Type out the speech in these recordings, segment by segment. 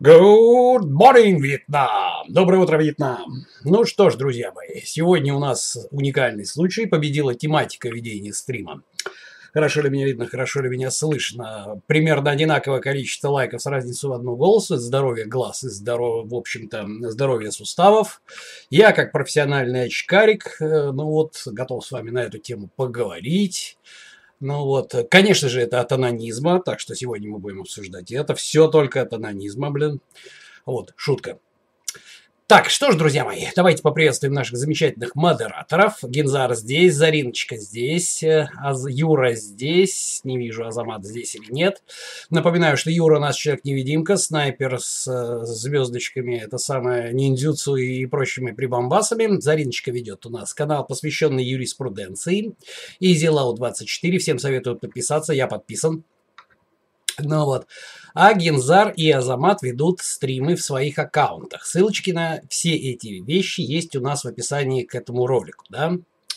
Good morning, Вьетнам! Доброе утро, Вьетнам! Ну что ж, друзья мои, сегодня у нас уникальный случай. Победила тематика ведения стрима. Хорошо ли меня видно, хорошо ли меня слышно. Примерно одинаковое количество лайков с разницей в одну голосу. Здоровье глаз и здоровье, в общем-то, здоровье суставов. Я, как профессиональный очкарик, э, ну вот, готов с вами на эту тему поговорить. Ну вот, конечно же, это от анонизма, так что сегодня мы будем обсуждать это. Все только от анонизма, блин. Вот, шутка. Так, что ж, друзья мои, давайте поприветствуем наших замечательных модераторов. Гензар здесь, Зариночка здесь, э, Юра здесь. Не вижу, Азамат здесь или нет. Напоминаю, что Юра у нас человек-невидимка, снайпер с э, звездочками, это самое ниндзюцу и прочими прибамбасами. Зариночка ведет у нас канал, посвященный юриспруденции. И Зелау 24. Всем советую подписаться, я подписан. Ну вот. А Гензар и Азамат ведут стримы в своих аккаунтах. Ссылочки на все эти вещи есть у нас в описании к этому ролику, да?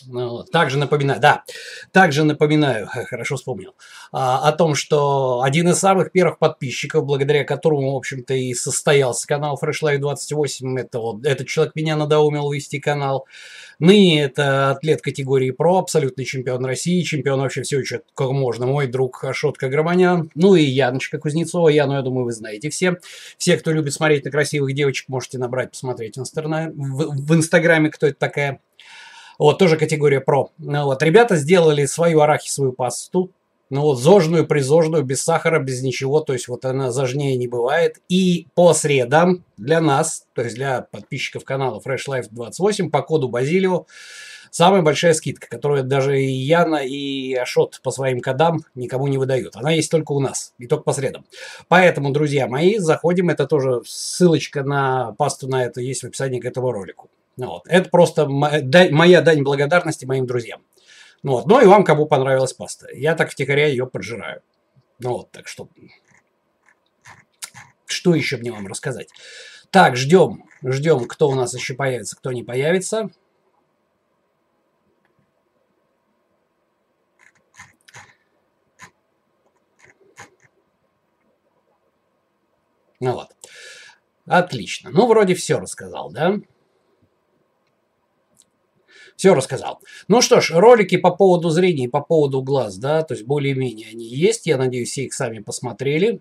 Ну, также напоминаю, да, также напоминаю, хорошо вспомнил, а, о том, что один из самых первых подписчиков, благодаря которому, в общем-то, и состоялся канал Fresh Life 28, это вот, этот человек меня надоумил вести канал. Ныне это атлет категории ПРО, абсолютный чемпион России, чемпион вообще всего, что как можно, мой друг Ашотка Громанян, ну и Яночка Кузнецова, Яну, я думаю, вы знаете все. Все, кто любит смотреть на красивых девочек, можете набрать, посмотреть в, в, в Инстаграме, кто это такая. Вот, тоже категория про. Ну, вот, ребята сделали свою арахисовую пасту, ну вот зожную, призожную, без сахара, без ничего, то есть вот она зожнее не бывает. И по средам для нас, то есть для подписчиков канала Fresh Life 28 по коду Базилио самая большая скидка, которую даже и Яна, и Ашот по своим кодам никому не выдают. Она есть только у нас, и только по средам. Поэтому, друзья мои, заходим, это тоже ссылочка на пасту на это есть в описании к этому ролику. Ну вот. Это просто моя дань благодарности моим друзьям. Ну, вот. ну и вам, кому понравилась паста. Я так втихаря ее поджираю. Ну вот, так что... Что еще мне вам рассказать? Так, ждем, ждем, кто у нас еще появится, кто не появится. Ну вот. Отлично. Ну, вроде все рассказал, да? Все рассказал. Ну что ж, ролики по поводу зрения, по поводу глаз, да, то есть более-менее они есть. Я надеюсь, все их сами посмотрели.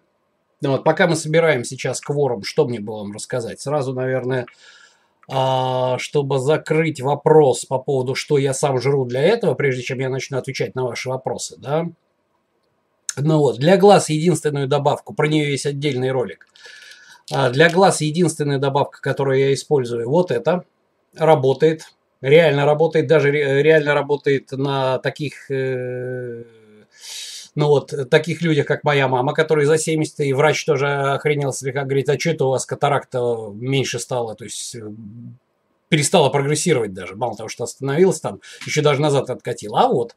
Ну вот, пока мы собираем сейчас кворум, что мне было вам рассказать? Сразу, наверное, а, чтобы закрыть вопрос по поводу, что я сам жру для этого, прежде чем я начну отвечать на ваши вопросы, да. Ну вот, для глаз единственную добавку, про нее есть отдельный ролик. А для глаз единственная добавка, которую я использую, вот это, работает реально работает, даже реально работает на таких, э, ну вот, таких людях, как моя мама, которые за 70, и врач тоже охренел слегка, говорит, а что это у вас катаракта меньше стало, то есть э, перестала прогрессировать даже, мало того, что остановилась там, еще даже назад откатила. А вот,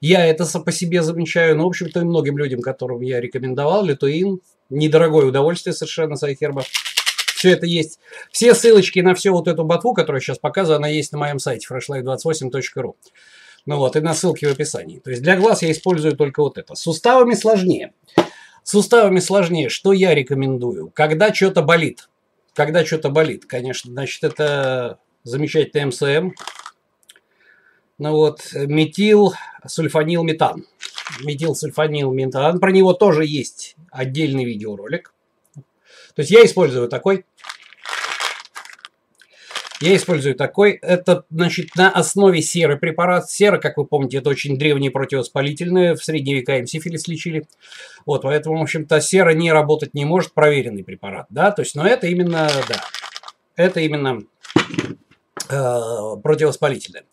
я это по себе замечаю, ну, в общем-то, и многим людям, которым я рекомендовал, литуин, недорогое удовольствие совершенно за херба. Все это есть. Все ссылочки на всю вот эту ботву, которую сейчас показываю, она есть на моем сайте freshlife28.ru. Ну вот, и на ссылке в описании. То есть для глаз я использую только вот это. С суставами сложнее. С суставами сложнее. Что я рекомендую? Когда что-то болит. Когда что-то болит, конечно, значит, это замечательный МСМ. Ну вот, метил, сульфанил, метан. Метил, сульфанил, метан. Про него тоже есть отдельный видеоролик. То есть я использую такой. Я использую такой. Это, значит, на основе серы препарат. Сера, как вы помните, это очень древние противовоспалительные. В средние века им сифилис лечили. Вот, поэтому, в общем-то, сера не работать не может. Проверенный препарат, да. То есть, но это именно, да, это именно противовоспалительное.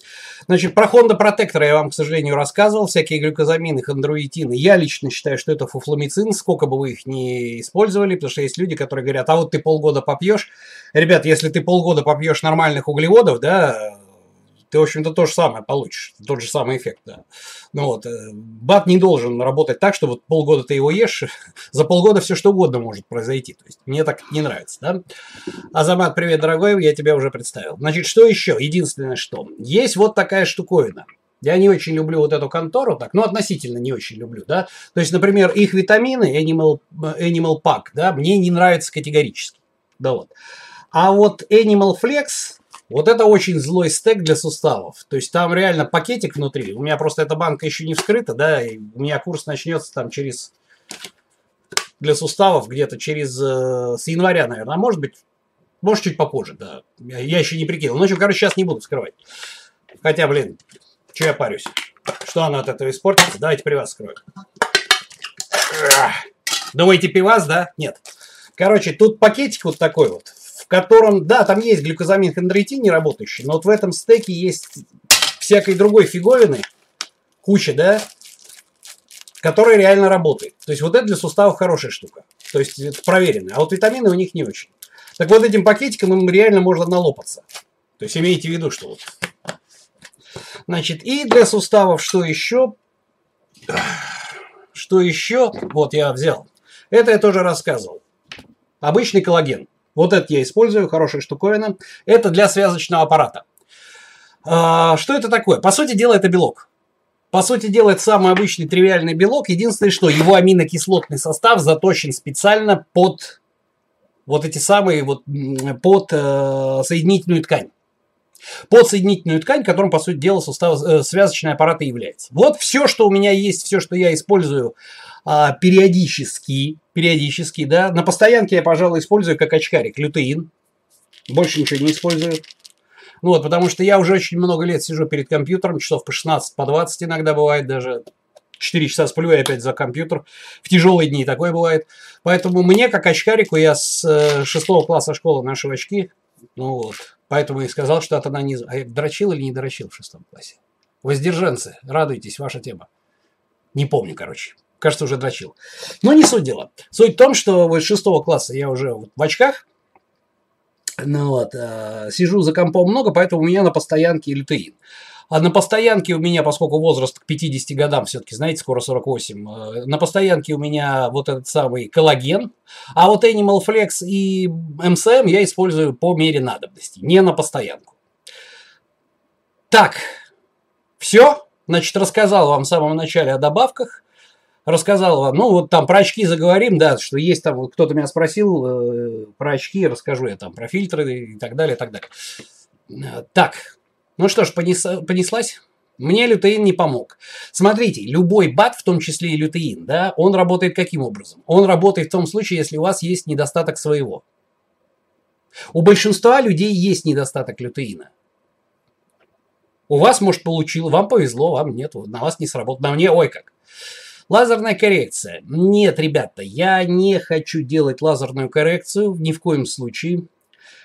Значит, про Honda я вам, к сожалению, рассказывал. Всякие глюкозамины, хондроитины. Я лично считаю, что это фуфломицин, сколько бы вы их ни использовали, потому что есть люди, которые говорят, а вот ты полгода попьешь. Ребят, если ты полгода попьешь нормальных углеводов, да, ты, в общем-то, то же самое получишь, тот же самый эффект, да. Ну вот, э, бат не должен работать так, что вот полгода ты его ешь, за полгода все что угодно может произойти, то есть мне так не нравится, да. Азамат, привет, дорогой, я тебя уже представил. Значит, что еще? Единственное, что, есть вот такая штуковина, Я не очень люблю вот эту контору так, ну, относительно не очень люблю, да. То есть, например, их витамины, Animal, Animal Pack, да, мне не нравится категорически. Да вот. А вот Animal Flex, вот это очень злой стек для суставов. То есть там реально пакетик внутри. У меня просто эта банка еще не вскрыта, да, и у меня курс начнется там через для суставов где-то через э, с января, наверное. А может быть, может чуть попозже, да. Я, еще не прикинул. Ну, короче, сейчас не буду вскрывать. Хотя, блин, что я парюсь? Что она от этого испортится? Давайте при вас скрою. Думаете, пивас, да? Нет. Короче, тут пакетик вот такой вот котором, да, там есть глюкозамин хондроитин не работающий, но вот в этом стеке есть всякой другой фиговины, куча, да, которая реально работает. То есть вот это для суставов хорошая штука. То есть это проверено. А вот витамины у них не очень. Так вот этим пакетиком им реально можно налопаться. То есть имейте в виду, что вот. Значит, и для суставов что еще? Что еще? Вот я взял. Это я тоже рассказывал. Обычный коллаген. Вот это я использую, хорошая штуковина. Это для связочного аппарата. А, что это такое? По сути дела, это белок. По сути дела, это самый обычный тривиальный белок. Единственное, что его аминокислотный состав заточен специально под вот эти самые, вот под э, соединительную ткань. Под соединительную ткань, которым, по сути дела, сустав, э, связочный аппарат и является. Вот все, что у меня есть, все, что я использую а, периодически, периодически, да. На постоянке я, пожалуй, использую как очкарик лютеин. Больше ничего не использую. Ну вот, потому что я уже очень много лет сижу перед компьютером, часов по 16, по 20 иногда бывает даже. 4 часа сплю и опять за компьютер. В тяжелые дни такое бывает. Поэтому мне, как очкарику, я с 6 э, класса школы ношу очки. Ну вот. Поэтому и сказал, что от не... А дрочил или не дрочил в шестом классе? Воздержанцы, радуйтесь, ваша тема. Не помню, короче кажется, уже дрочил. Но не суть дела. Суть в том, что вот с шестого класса я уже вот в очках, ну вот, э, сижу за компом много, поэтому у меня на постоянке лютеин. А на постоянке у меня, поскольку возраст к 50 годам, все-таки, знаете, скоро 48, э, на постоянке у меня вот этот самый коллаген, а вот Animal Flex и MCM я использую по мере надобности, не на постоянку. Так, все, значит, рассказал вам в самом начале о добавках рассказал вам, ну вот там про очки заговорим, да, что есть там, вот кто-то меня спросил э, про очки, расскажу я там про фильтры и так далее, и так далее. Э, так, ну что ж, понес, понеслась. Мне лютеин не помог. Смотрите, любой бат, в том числе и лютеин, да, он работает каким образом? Он работает в том случае, если у вас есть недостаток своего. У большинства людей есть недостаток лютеина. У вас, может, получил, вам повезло, вам нет, на вас не сработало, на мне, ой как. Лазерная коррекция. Нет, ребята, я не хочу делать лазерную коррекцию ни в коем случае.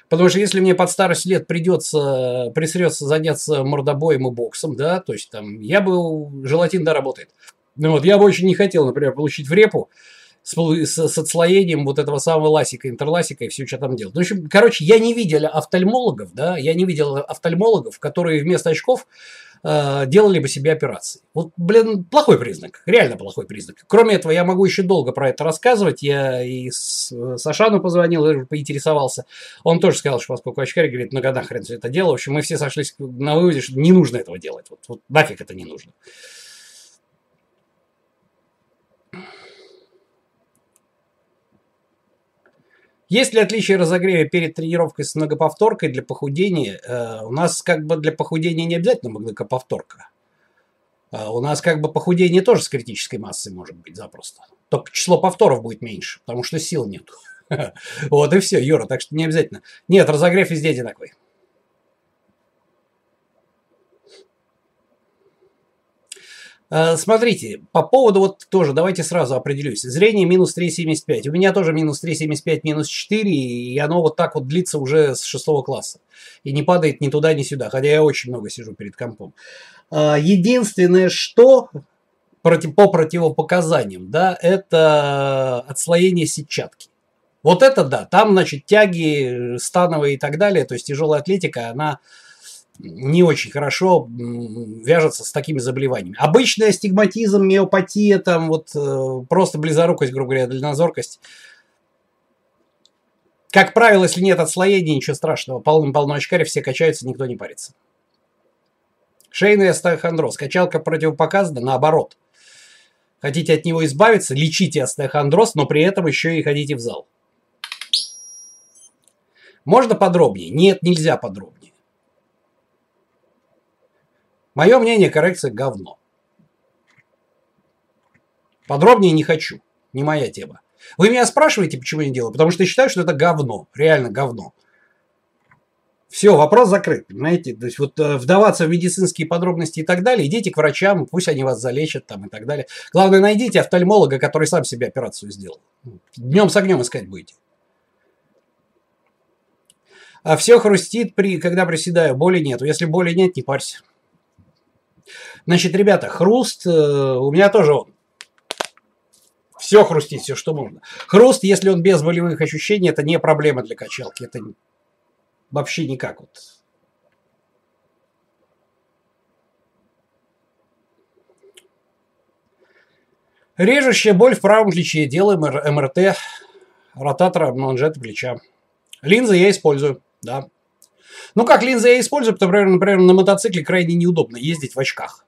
Потому что если мне под старость лет придется, присрется заняться мордобоем и боксом, да, то есть там я бы, желатин да работает. Ну вот, я бы очень не хотел, например, получить в репу с, с, с отслоением вот этого самого ласика, интерласика и все, что там делать. Ну, в общем, короче, я не видел офтальмологов, да, я не видел офтальмологов, которые вместо очков э, делали бы себе операции. Вот, блин, плохой признак, реально плохой признак. Кроме этого, я могу еще долго про это рассказывать. Я и с Сашану позвонил, поинтересовался. Он тоже сказал, что поскольку очкарь говорит, ну когда хрен все это дело. В общем, мы все сошлись на выводе, что не нужно этого делать. Вот, вот нафиг это не нужно. Есть ли отличие разогрева перед тренировкой с многоповторкой для похудения? Э, у нас как бы для похудения не обязательно многоповторка. Э, у нас как бы похудение тоже с критической массой может быть запросто. Только число повторов будет меньше, потому что сил нет. Вот и все, Юра, так что не обязательно. Нет, разогрев везде одинаковый. Смотрите, по поводу вот тоже, давайте сразу определюсь. Зрение минус 3,75. У меня тоже минус 3,75, минус 4, и оно вот так вот длится уже с 6 класса. И не падает ни туда, ни сюда, хотя я очень много сижу перед компом. Э, единственное, что по противопоказаниям, да, это отслоение сетчатки. Вот это да, там, значит, тяги становые и так далее, то есть тяжелая атлетика, она не очень хорошо вяжется с такими заболеваниями. Обычный астигматизм, миопатия, там вот э, просто близорукость, грубо говоря, дальнозоркость. Как правило, если нет отслоения, ничего страшного. Полным-полно очкарей, все качаются, никто не парится. Шейный остеохондроз. Качалка противопоказана, наоборот. Хотите от него избавиться, лечите остеохондроз, но при этом еще и ходите в зал. Можно подробнее? Нет, нельзя подробнее. Мое мнение, коррекция говно. Подробнее не хочу. Не моя тема. Вы меня спрашиваете, почему я не делаю? Потому что я считаю, что это говно. Реально говно. Все, вопрос закрыт, понимаете? То есть вот э, вдаваться в медицинские подробности и так далее, идите к врачам, пусть они вас залечат там и так далее. Главное, найдите офтальмолога, который сам себе операцию сделал. Днем с огнем искать будете. А все хрустит, при, когда приседаю, боли нету. Если боли нет, не парься. Значит, ребята, хруст э, у меня тоже он. Все хрустит, все, что можно. Хруст, если он без болевых ощущений, это не проблема для качалки. Это вообще никак вот. Режущая боль в правом плече. Делаем МРТ ротатора манжета плеча. Линзы я использую, да. Ну как линзы я использую, потому что, например, на мотоцикле крайне неудобно ездить в очках.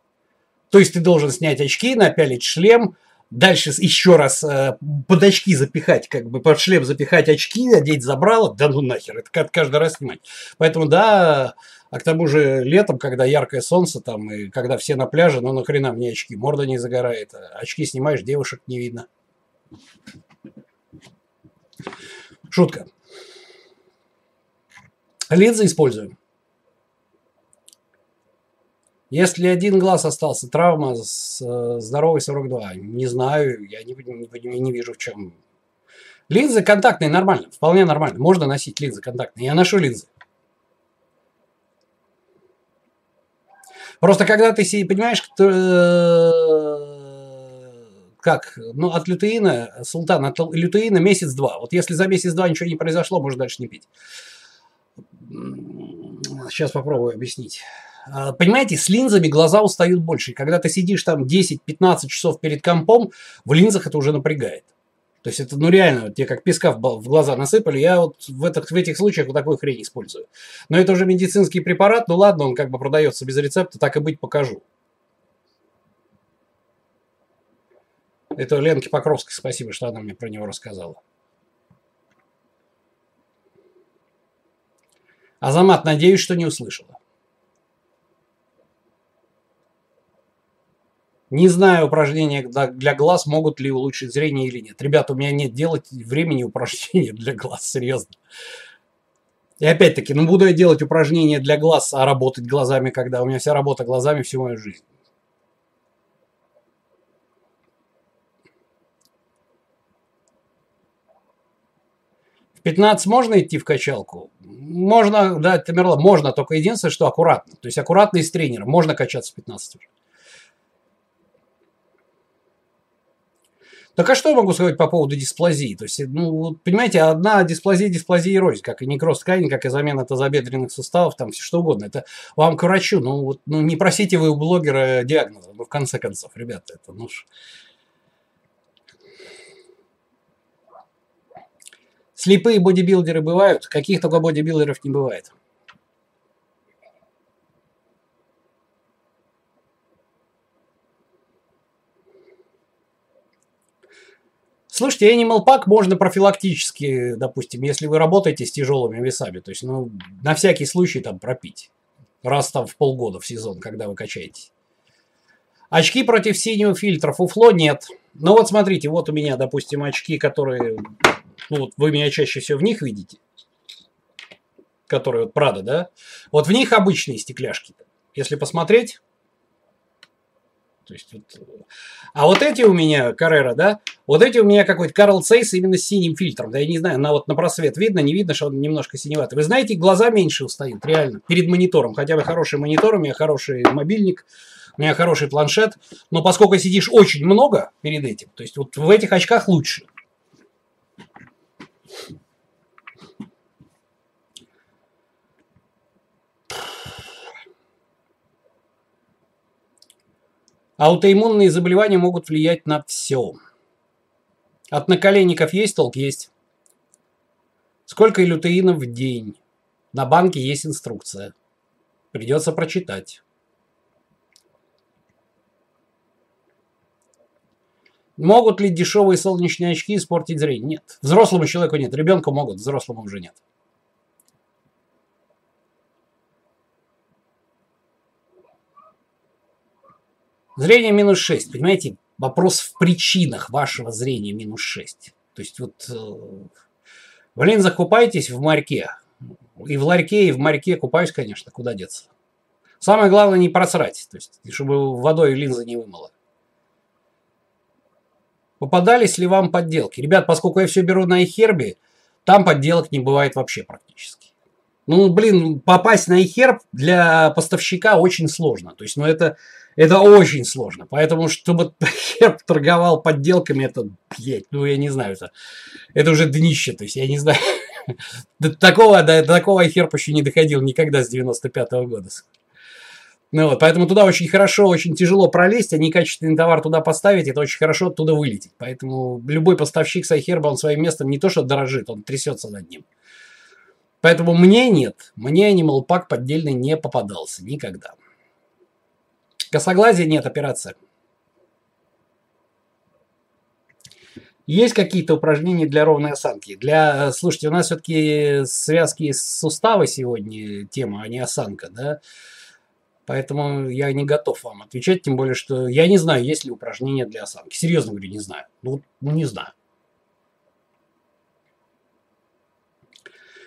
То есть ты должен снять очки, напялить шлем, дальше еще раз э, под очки запихать, как бы под шлем запихать очки, одеть забрало, да ну нахер, это каждый раз снимать. Поэтому да, а к тому же летом, когда яркое солнце там, и когда все на пляже, ну нахрена мне очки, морда не загорает, а очки снимаешь, девушек не видно. Шутка. Линзы используем. Если один глаз остался, травма, с, э, здоровый 42. Не знаю, я не, не, не вижу в чем. Линзы контактные нормально, вполне нормально. Можно носить линзы контактные. Я ношу линзы. Просто когда ты себе понимаешь, кто, э, как, ну, от лютеина, султан, от лютеина месяц-два. Вот если за месяц-два ничего не произошло, можно дальше не пить. Сейчас попробую объяснить. А, понимаете, с линзами глаза устают больше. И когда ты сидишь там 10-15 часов перед компом, в линзах это уже напрягает. То есть это, ну реально, вот тебе как песка в глаза насыпали, я вот в, этих, в этих случаях вот такую хрень использую. Но это уже медицинский препарат, ну ладно, он как бы продается без рецепта, так и быть покажу. Это Ленке Покровской спасибо, что она мне про него рассказала. Азамат, надеюсь, что не услышала. Не знаю упражнения для глаз, могут ли улучшить зрение или нет. Ребята, у меня нет делать времени упражнения для глаз, серьезно. И опять-таки, ну буду я делать упражнения для глаз, а работать глазами, когда у меня вся работа глазами всю мою жизнь. В 15 можно идти в качалку? Можно, да, Тамерлан, можно, только единственное, что аккуратно. То есть аккуратно и с тренером. Можно качаться в 15 уже. Так а что я могу сказать по поводу дисплазии? То есть, ну, понимаете, одна дисплазия, дисплазия и рознь, как и некроз ткани, как и замена тазобедренных суставов, там все что угодно. Это вам к врачу. Ну, вот, ну не просите вы у блогера диагноза, ну, в конце концов, ребята, это, ну, Слепые бодибилдеры бывают, каких только бодибилдеров не бывает. Слушайте, Animal Pack можно профилактически, допустим, если вы работаете с тяжелыми весами, то есть, ну, на всякий случай там пропить. Раз там в полгода в сезон, когда вы качаетесь. Очки против синего фильтра, фуфло нет. Ну вот смотрите, вот у меня, допустим, очки, которые, ну вот вы меня чаще всего в них видите. Которые вот Прада, да? Вот в них обычные стекляшки. Если посмотреть, то есть, вот, а вот эти у меня, Каррера, да, вот эти у меня какой-то Карл Цейс именно с синим фильтром. Да я не знаю, на вот на просвет видно, не видно, что он немножко синеватый. Вы знаете, глаза меньше устают, реально, перед монитором. Хотя бы хороший монитор, у меня хороший мобильник, у меня хороший планшет. Но поскольку сидишь очень много перед этим, то есть вот в этих очках лучше. Аутоиммунные заболевания могут влиять на все. От наколенников есть толк? Есть. Сколько лютеина в день? На банке есть инструкция. Придется прочитать. Могут ли дешевые солнечные очки испортить зрение? Нет. Взрослому человеку нет. Ребенку могут, взрослому уже нет. Зрение минус 6. Понимаете, вопрос в причинах вашего зрения минус 6. То есть вот э, в линзах купаетесь в морьке. И в ларьке, и в морьке купаюсь, конечно, куда деться. Самое главное не просрать, то есть, чтобы водой линза не вымыла. Попадались ли вам подделки? Ребят, поскольку я все беру на iHerb, там подделок не бывает вообще практически. Ну, блин, попасть на iHerb для поставщика очень сложно. То есть, ну, это, это очень сложно. Поэтому, чтобы Herb торговал подделками, это, блядь, ну, я не знаю, это, это уже днище. То есть, я не знаю. До такого, до, до такого iHerb еще не доходил никогда с 95 -го года. Ну вот, поэтому туда очень хорошо, очень тяжело пролезть, а некачественный товар туда поставить, это очень хорошо оттуда вылететь. Поэтому любой поставщик с iHerb, он своим местом не то что дорожит, он трясется над ним. Поэтому мне нет, мне Animal Pack поддельный не попадался никогда. Косоглазие нет, операция. Есть какие-то упражнения для ровной осанки? Для, слушайте, у нас все-таки связки сустава сегодня тема, а не осанка, да? Поэтому я не готов вам отвечать, тем более, что я не знаю, есть ли упражнения для осанки. Серьезно говорю, не знаю. Ну, ну не знаю.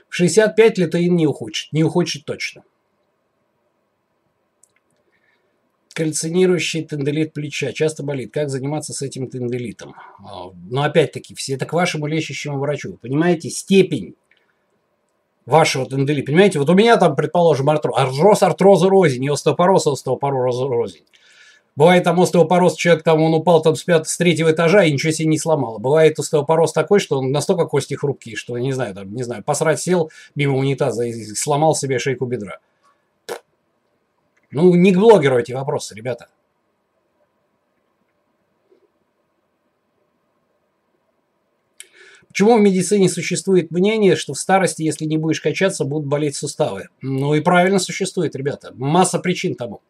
В 65 литоин не ухудшит. Не ухудшит точно. Кальцинирующий тенделит плеча часто болит. Как заниматься с этим тенделитом? А, но опять-таки, все это к вашему лечащему врачу. Понимаете, степень вашего тендели. Понимаете, вот у меня там, предположим, артроз, артроз, артроза рознь, не остеопороз, а остеопороз рознь. Бывает там остеопороз, человек там, он упал там с, пят, с третьего этажа и ничего себе не сломало. Бывает остеопороз такой, что он настолько кости хрупкие, что, не знаю, там, не знаю, посрать сел мимо унитаза и сломал себе шейку бедра. Ну, не к блогеру эти вопросы, ребята. Почему в медицине существует мнение, что в старости, если не будешь качаться, будут болеть суставы? Ну и правильно существует, ребята. Масса причин тому.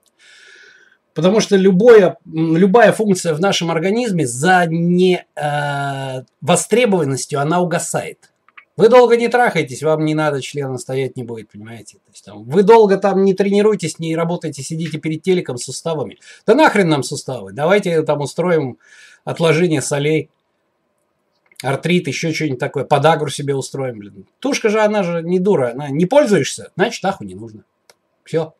Потому что любое, любая функция в нашем организме за невостребованностью, э, она угасает. Вы долго не трахаетесь, вам не надо, членом стоять не будет, понимаете? То есть, там, вы долго там не тренируетесь, не работаете, сидите перед телеком с суставами. Да нахрен нам суставы, давайте там устроим отложение солей артрит, еще что-нибудь такое, подагру себе устроим, блин. Тушка же, она же не дура, она не пользуешься, значит, аху не нужно. Все.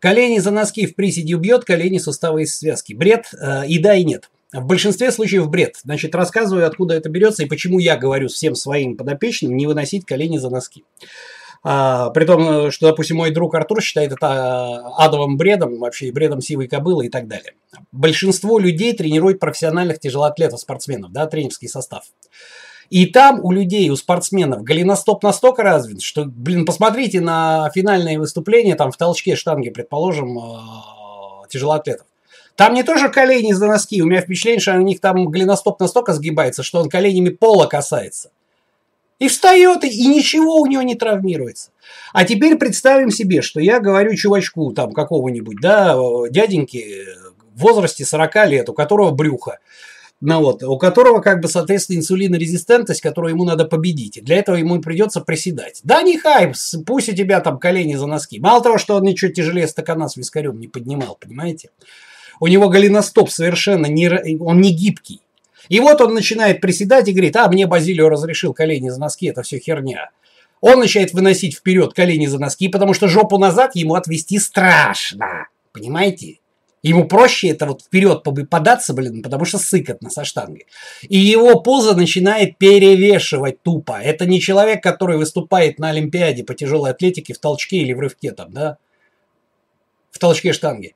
Колени за носки в приседе убьет, колени суставы из связки. Бред э, и да, и нет. В большинстве случаев бред. Значит, рассказываю, откуда это берется и почему я говорю всем своим подопечным не выносить колени за носки. А, при том, что, допустим, мой друг Артур считает это а, адовым бредом, вообще бредом сивой кобылы и так далее. Большинство людей тренирует профессиональных тяжелоатлетов, спортсменов, да, тренерский состав. И там у людей, у спортсменов голеностоп настолько развит, что, блин, посмотрите на финальные выступления там в толчке штанги, предположим, а, тяжелоатлетов. Там не тоже колени за носки. У меня впечатление, что у них там голеностоп настолько сгибается, что он коленями пола касается. И встает, и ничего у него не травмируется. А теперь представим себе, что я говорю чувачку там какого-нибудь, да, дяденьки в возрасте 40 лет, у которого брюхо, ну вот, у которого, как бы, соответственно, инсулинорезистентность, которую ему надо победить. И для этого ему придется приседать. Да, не хайп, пусть у тебя там колени за носки. Мало того, что он ничего тяжелее стакана с вискарем не поднимал, понимаете? У него голеностоп совершенно не, он не гибкий. И вот он начинает приседать и говорит, а мне Базилио разрешил колени за носки, это все херня. Он начинает выносить вперед колени за носки, потому что жопу назад ему отвести страшно. Понимаете? Ему проще это вот вперед податься, блин, потому что сыкотно со штангой. И его поза начинает перевешивать тупо. Это не человек, который выступает на Олимпиаде по тяжелой атлетике в толчке или в рывке там, да? В толчке штанги.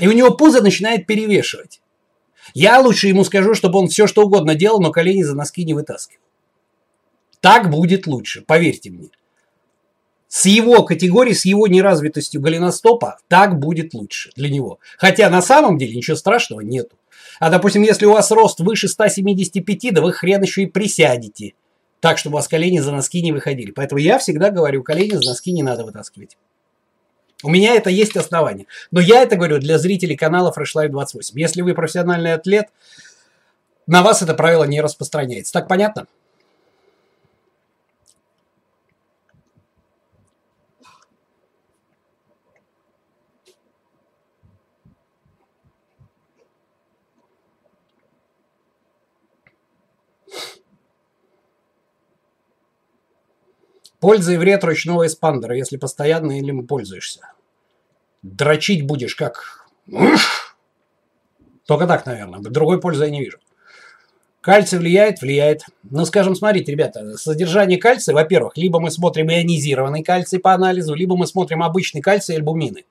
И у него поза начинает перевешивать. Я лучше ему скажу, чтобы он все что угодно делал, но колени за носки не вытаскивал. Так будет лучше, поверьте мне. С его категорией, с его неразвитостью голеностопа, так будет лучше для него. Хотя на самом деле ничего страшного нету. А допустим, если у вас рост выше 175, да вы хрен еще и присядете. Так, чтобы у вас колени за носки не выходили. Поэтому я всегда говорю, колени за носки не надо вытаскивать. У меня это есть основание. Но я это говорю для зрителей канала Fresh Life 28. Если вы профессиональный атлет, на вас это правило не распространяется. Так понятно? Польза и вред ручного эспандера, если постоянно им пользуешься. Дрочить будешь как... Только так, наверное. Другой пользы я не вижу. Кальций влияет? Влияет. Ну, скажем, смотрите, ребята, содержание кальция, во-первых, либо мы смотрим ионизированный кальций по анализу, либо мы смотрим обычный кальций и альбумины.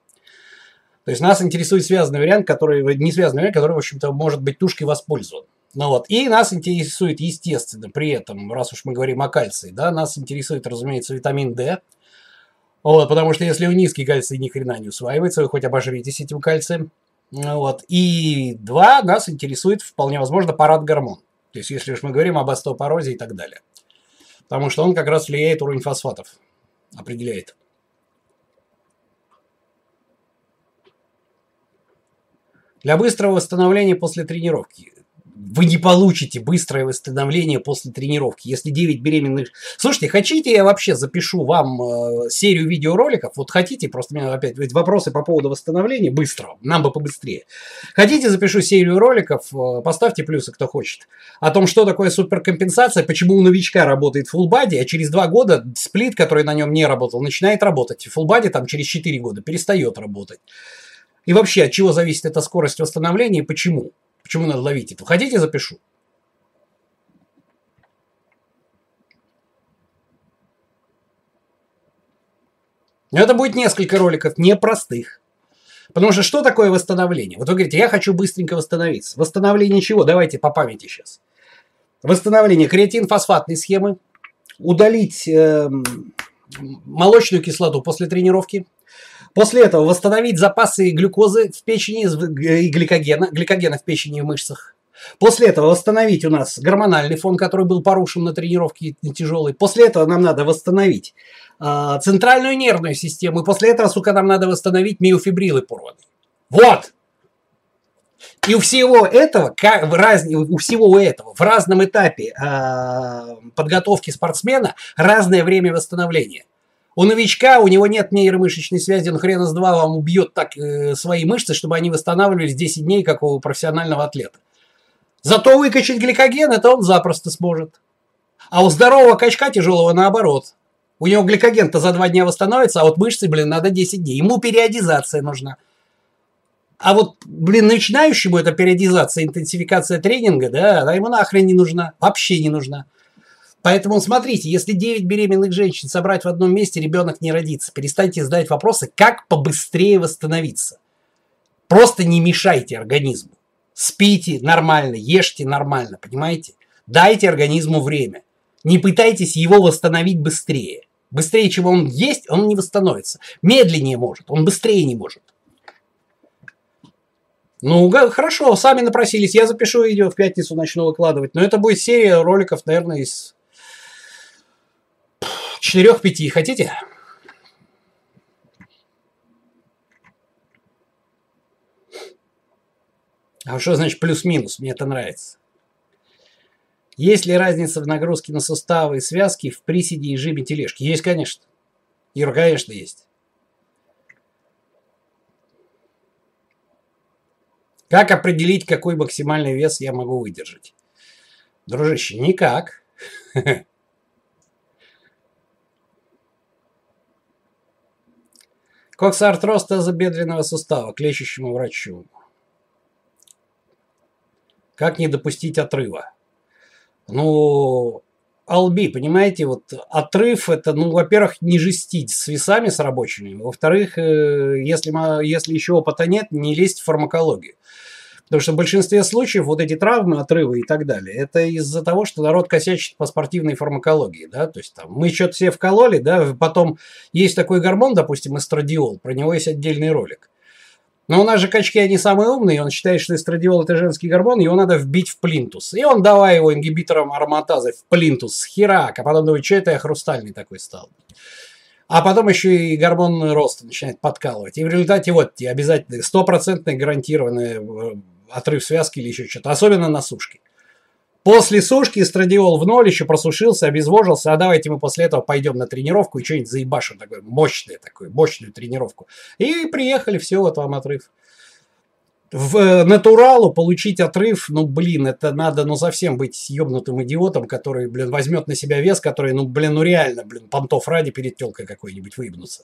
То есть нас интересует связанный вариант, который, не связанный вариант, который, в общем-то, может быть тушкой воспользован. Ну вот. И нас интересует, естественно, при этом, раз уж мы говорим о кальции, да, нас интересует, разумеется, витамин D. Вот, потому что если у низкий кальций ни хрена не усваивается, вы хоть обожритесь этим кальцием. Вот. И два, нас интересует, вполне возможно, парад гормон. То есть, если уж мы говорим об остеопорозе и так далее. Потому что он как раз влияет уровень фосфатов, определяет. Для быстрого восстановления после тренировки вы не получите быстрое восстановление после тренировки. Если 9 беременных... Слушайте, хотите, я вообще запишу вам э, серию видеороликов? Вот хотите, просто у меня опять ведь вопросы по поводу восстановления быстрого, нам бы побыстрее. Хотите, запишу серию роликов, э, поставьте плюсы, кто хочет, о том, что такое суперкомпенсация, почему у новичка работает body, а через 2 года сплит, который на нем не работал, начинает работать. Body там через 4 года перестает работать. И вообще, от чего зависит эта скорость восстановления и почему? Почему надо ловить это? Хотите, запишу. Но это будет несколько роликов непростых. Потому что что такое восстановление? Вот вы говорите, я хочу быстренько восстановиться. Восстановление чего? Давайте по памяти сейчас. Восстановление креатин-фосфатной схемы. Удалить э, молочную кислоту после тренировки. После этого восстановить запасы глюкозы в печени и гликогена, гликогена в печени и в мышцах. После этого восстановить у нас гормональный фон, который был порушен на тренировке тяжелой. После этого нам надо восстановить э, центральную нервную систему. И после этого, сука, нам надо восстановить миофибрилы порванные. Вот! И у всего этого, как, в раз, у всего этого в разном этапе э, подготовки спортсмена разное время восстановления. У новичка, у него нет нейромышечной связи, он хрена с два вам убьет так э, свои мышцы, чтобы они восстанавливались 10 дней, как у профессионального атлета. Зато выкачать гликоген это он запросто сможет. А у здорового качка тяжелого наоборот. У него гликоген-то за два дня восстановится, а вот мышцы, блин, надо 10 дней. Ему периодизация нужна. А вот, блин, начинающему эта периодизация, интенсификация тренинга, да, она ему нахрен не нужна. Вообще не нужна. Поэтому смотрите, если 9 беременных женщин собрать в одном месте, ребенок не родится. Перестаньте задать вопросы, как побыстрее восстановиться. Просто не мешайте организму. Спите нормально, ешьте нормально, понимаете? Дайте организму время. Не пытайтесь его восстановить быстрее. Быстрее, чем он есть, он не восстановится. Медленнее может, он быстрее не может. Ну, хорошо, сами напросились. Я запишу видео в пятницу, начну выкладывать. Но это будет серия роликов, наверное, из четырех-пяти хотите? А что значит плюс-минус? Мне это нравится. Есть ли разница в нагрузке на суставы и связки в приседе и жиме тележки? Есть, конечно. Ира, конечно, есть. Как определить, какой максимальный вес я могу выдержать? Дружище, никак. Коксартроз тазобедренного сустава к врачу. Как не допустить отрыва? Ну, Алби, понимаете, вот отрыв это, ну, во-первых, не жестить с весами с рабочими, во-вторых, э, если, если еще опыта нет, не лезть в фармакологию. Потому что в большинстве случаев вот эти травмы, отрывы и так далее, это из-за того, что народ косячит по спортивной фармакологии, да, то есть там мы что-то все вкололи, да, потом есть такой гормон, допустим, эстрадиол, про него есть отдельный ролик. Но у нас же качки, они самые умные, он считает, что эстрадиол это женский гормон, его надо вбить в плинтус. И он давай его ингибитором ароматазы в плинтус, херак, а потом думает, что это я хрустальный такой стал. А потом еще и гормон роста начинает подкалывать. И в результате вот тебе обязательно стопроцентный гарантированный э, отрыв связки или еще что-то. Особенно на сушке. После сушки эстрадиол в ноль еще просушился, обезвожился, а давайте мы после этого пойдем на тренировку и что-нибудь заебашим такое, мощное такое, мощную тренировку. И приехали, все, вот вам отрыв. В э, натуралу получить отрыв, ну, блин, это надо, ну, совсем быть ебнутым идиотом, который, блин, возьмет на себя вес, который, ну, блин, ну, реально, блин, понтов ради перед телкой какой-нибудь выебнуться.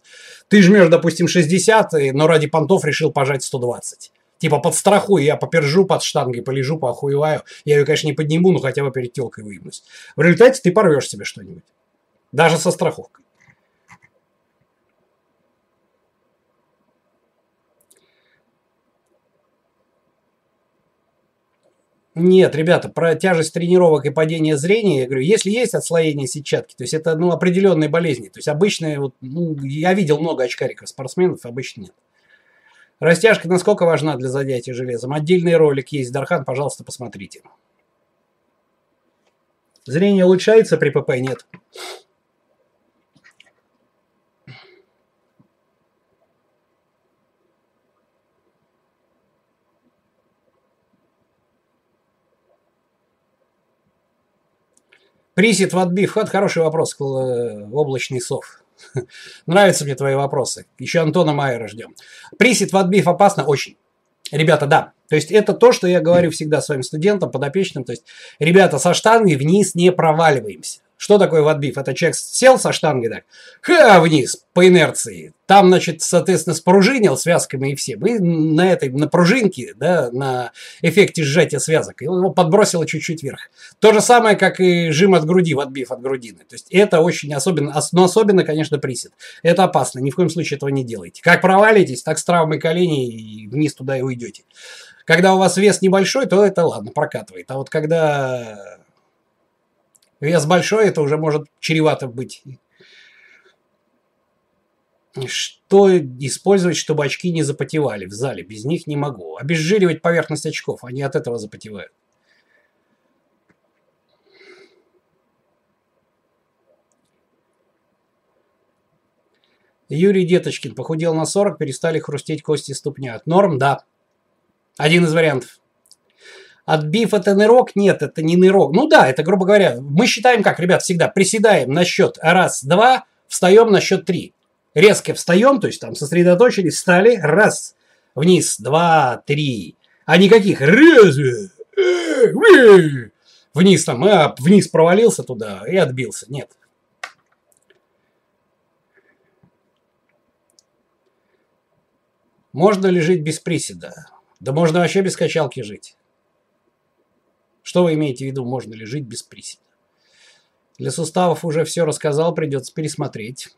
Ты жмешь, допустим, 60, но ради понтов решил пожать 120. Типа подстрахуй, я попержу под штангой, полежу, поохуеваю. Я ее, конечно, не подниму, но хотя бы перед телкой выебнусь. В результате ты порвешь себе что-нибудь. Даже со страховкой. Нет, ребята, про тяжесть тренировок и падение зрения, я говорю, если есть отслоение сетчатки, то есть это ну, определенные болезни. То есть обычные, вот, ну, я видел много очкариков спортсменов, обычно нет. Растяжка насколько важна для задятия железом? Отдельный ролик есть, Дархан, пожалуйста, посмотрите. Зрение улучшается при ПП? Нет. Присед в отбив. Вот хороший вопрос, облачный сов. Нравятся мне твои вопросы. Еще Антона Майера ждем. Присед в отбив опасно? Очень. Ребята, да. То есть это то, что я говорю всегда своим студентам, подопечным. То есть, ребята, со штанги вниз не проваливаемся. Что такое ватбиф? Это человек сел со штангой так, ха, вниз, по инерции. Там, значит, соответственно, спружинил связками и все. Мы на этой, на пружинке, да, на эффекте сжатия связок, его подбросило чуть-чуть вверх. То же самое, как и жим от груди, ватбиф от грудины. То есть это очень особенно, но особенно, конечно, присед. Это опасно, ни в коем случае этого не делайте. Как провалитесь, так с травмой коленей и вниз туда и уйдете. Когда у вас вес небольшой, то это ладно, прокатывает. А вот когда Вес большой, это уже может чревато быть. Что использовать, чтобы очки не запотевали в зале? Без них не могу. Обезжиривать поверхность очков, они от этого запотевают. Юрий Деточкин похудел на 40, перестали хрустеть кости ступня. Норм? Да. Один из вариантов. Отбив это нырок? Нет, это не нырок. Ну да, это, грубо говоря, мы считаем как, ребят, всегда приседаем на счет раз, два, встаем на счет три. Резко встаем, то есть там сосредоточились, встали, раз, вниз, два, три. А никаких раз, вниз там, а, вниз провалился туда и отбился. Нет. Можно ли жить без приседа? Да можно вообще без качалки жить. Что вы имеете в виду, можно ли жить без приседа? Для суставов уже все рассказал, придется пересмотреть.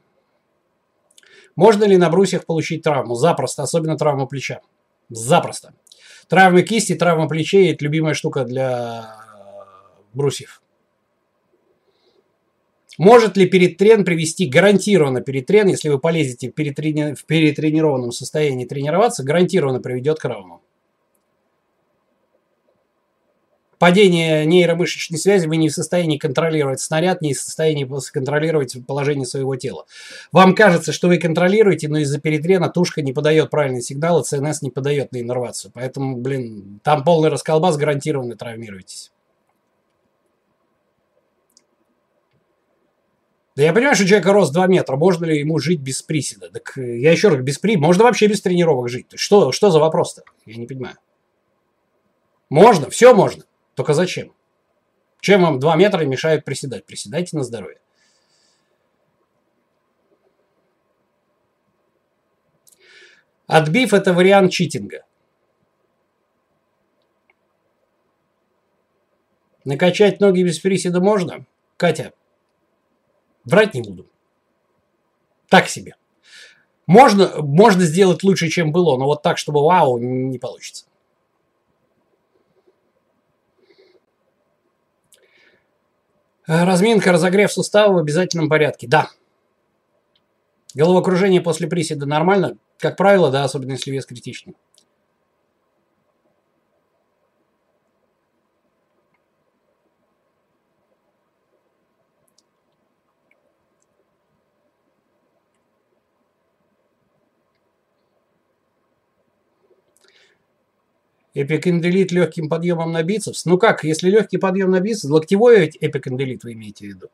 Можно ли на брусьях получить травму? Запросто, особенно травму плеча. Запросто. Травмы кисти, травма плечей – это любимая штука для брусьев. Может ли перетрен привести гарантированно перетрен, если вы полезете в, перетрени... в перетренированном состоянии тренироваться, гарантированно приведет к травмам? Падение нейромышечной связи, вы не в состоянии контролировать снаряд, не в состоянии контролировать положение своего тела. Вам кажется, что вы контролируете, но из-за перетрена тушка не подает правильный сигнал, и ЦНС не подает на иннервацию. Поэтому, блин, там полный расколбас, гарантированно травмируетесь. Да я понимаю, что человека рост 2 метра, можно ли ему жить без приседа? Так я еще раз, без при... можно вообще без тренировок жить. Что, что за вопрос-то? Я не понимаю. Можно, все можно. Только зачем? Чем вам 2 метра мешают приседать? Приседайте на здоровье. Отбив – это вариант читинга. Накачать ноги без приседа можно? Катя, врать не буду. Так себе. Можно, можно сделать лучше, чем было, но вот так, чтобы вау, не получится. Разминка, разогрев сустава в обязательном порядке. Да. Головокружение после приседа нормально? Как правило, да, особенно если вес критичный. Эпикенделит легким подъемом на бицепс. Ну как, если легкий подъем на бицепс, локтевой эпикенделит вы имеете в виду?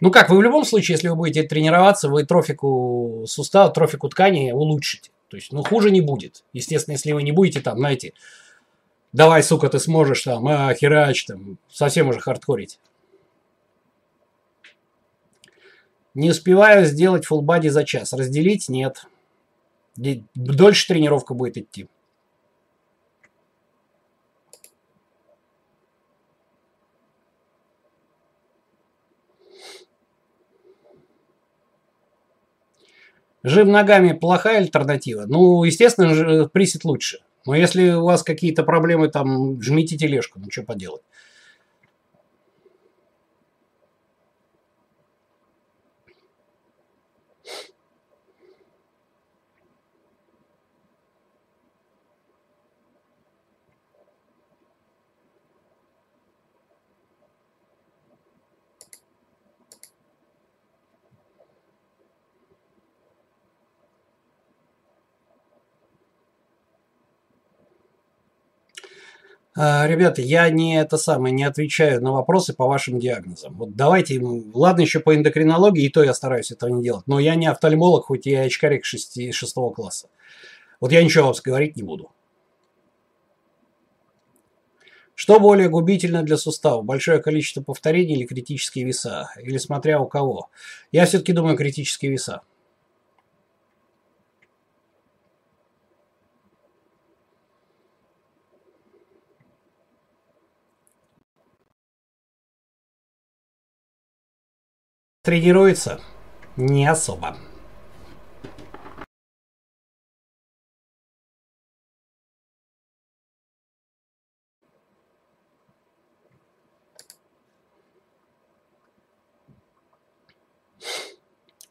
Ну как, вы в любом случае, если вы будете тренироваться, вы трофику сустава, трофику ткани улучшите. То есть, ну хуже не будет. Естественно, если вы не будете там, знаете, давай, сука, ты сможешь там, а, херач, там, совсем уже хардкорить. Не успеваю сделать фулбади за час. Разделить? Нет. Дольше тренировка будет идти. Жим ногами плохая альтернатива? Ну, естественно, присед лучше. Но если у вас какие-то проблемы, там, жмите тележку, ну, что поделать. Ребята, я не это самое, не отвечаю на вопросы по вашим диагнозам. Вот давайте, ладно еще по эндокринологии, и то я стараюсь этого не делать, но я не офтальмолог, хоть я очкарик 6, 6 класса. Вот я ничего вам говорить не буду. Что более губительно для сустава? Большое количество повторений или критические веса? Или смотря у кого? Я все-таки думаю критические веса. Тренируется? Не особо.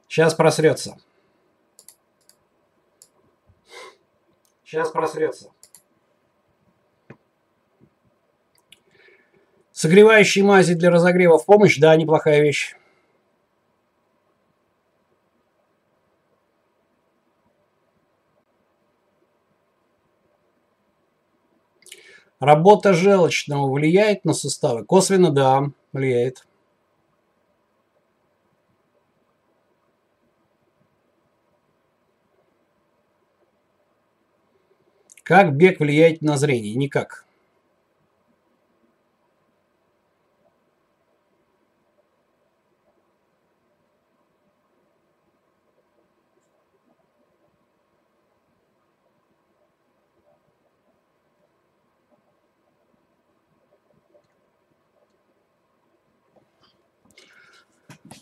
Сейчас просрется. Сейчас просрется. Согревающие мази для разогрева в помощь? Да, неплохая вещь. Работа желчного влияет на суставы? Косвенно, да, влияет. Как бег влияет на зрение? Никак.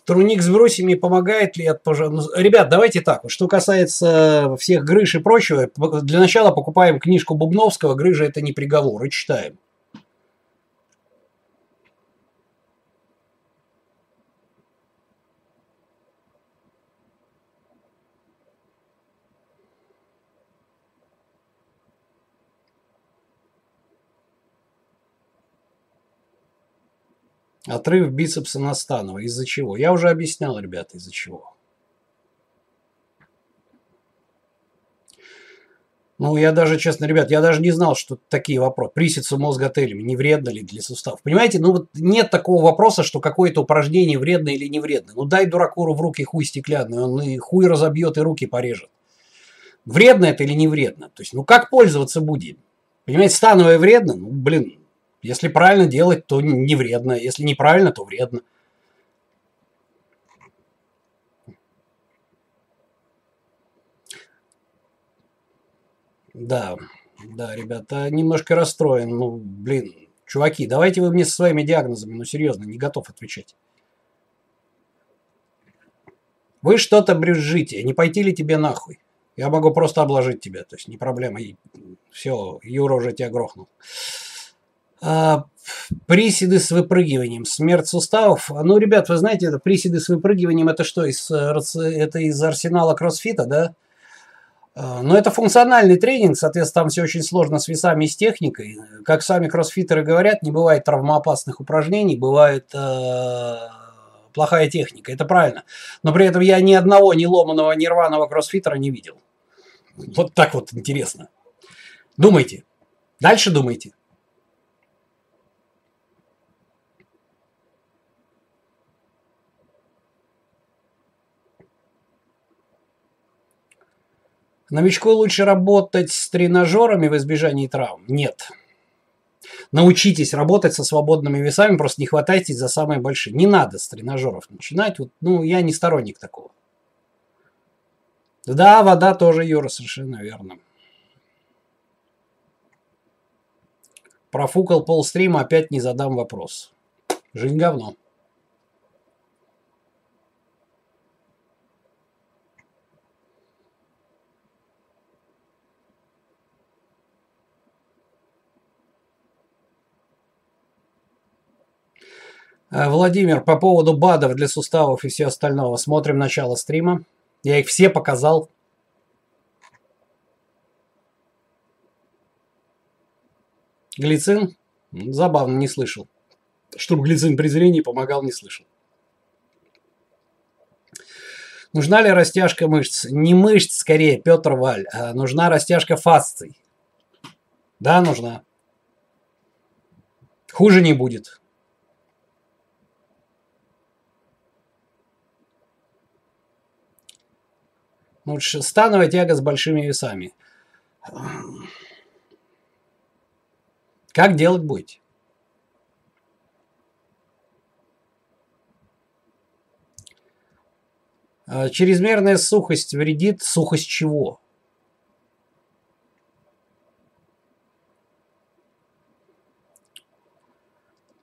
Турник с брусьями помогает ли от пожара? Ну, ребят, давайте так. Что касается всех грыж и прочего, для начала покупаем книжку Бубновского «Грыжа – это не приговор» и читаем. Отрыв бицепса Настанова. Из-за чего? Я уже объяснял, ребята, из-за чего. Ну, я даже, честно, ребят, я даже не знал, что такие вопросы. Присед мозготелями, не вредно ли для суставов? Понимаете, ну вот нет такого вопроса, что какое-то упражнение вредно или не вредно. Ну дай дураку в руки хуй стеклянный, он и хуй разобьет, и руки порежет. Вредно это или не вредно? То есть, ну как пользоваться будем? Понимаете, становое вредно? Ну, блин, если правильно делать, то не вредно. Если неправильно, то вредно. Да, да, ребята, немножко расстроен. Ну, блин, чуваки, давайте вы мне со своими диагнозами, ну, серьезно, не готов отвечать. Вы что-то брюзжите, не пойти ли тебе нахуй? Я могу просто обложить тебя, то есть не проблема. Все, Юра уже тебя грохнул. А, приседы с выпрыгиванием, смерть суставов. Ну, ребят, вы знаете, это приседы с выпрыгиванием, это что, из, это из арсенала кроссфита, да? А, но это функциональный тренинг, соответственно, там все очень сложно с весами и с техникой. Как сами кроссфитеры говорят, не бывает травмоопасных упражнений, бывает э, плохая техника, это правильно. Но при этом я ни одного ни ломаного, ни рваного кроссфитера не видел. Вот так вот интересно. Думайте. Дальше думайте. Новичку лучше работать с тренажерами в избежании травм? Нет. Научитесь работать со свободными весами, просто не хватайтесь за самые большие. Не надо с тренажеров начинать. Вот, ну, я не сторонник такого. Да, вода тоже, Юра, совершенно верно. Профукал полстрима, опять не задам вопрос. Жизнь говно. Владимир, по поводу БАДов для суставов и все остального. Смотрим начало стрима. Я их все показал. Глицин? Забавно, не слышал. Чтобы глицин при зрении помогал, не слышал. Нужна ли растяжка мышц? Не мышц, скорее, Петр Валь. А нужна растяжка фасций. Да, нужна. Хуже не будет. Становая тяга с большими весами. Как делать будете? А, чрезмерная сухость вредит. Сухость чего?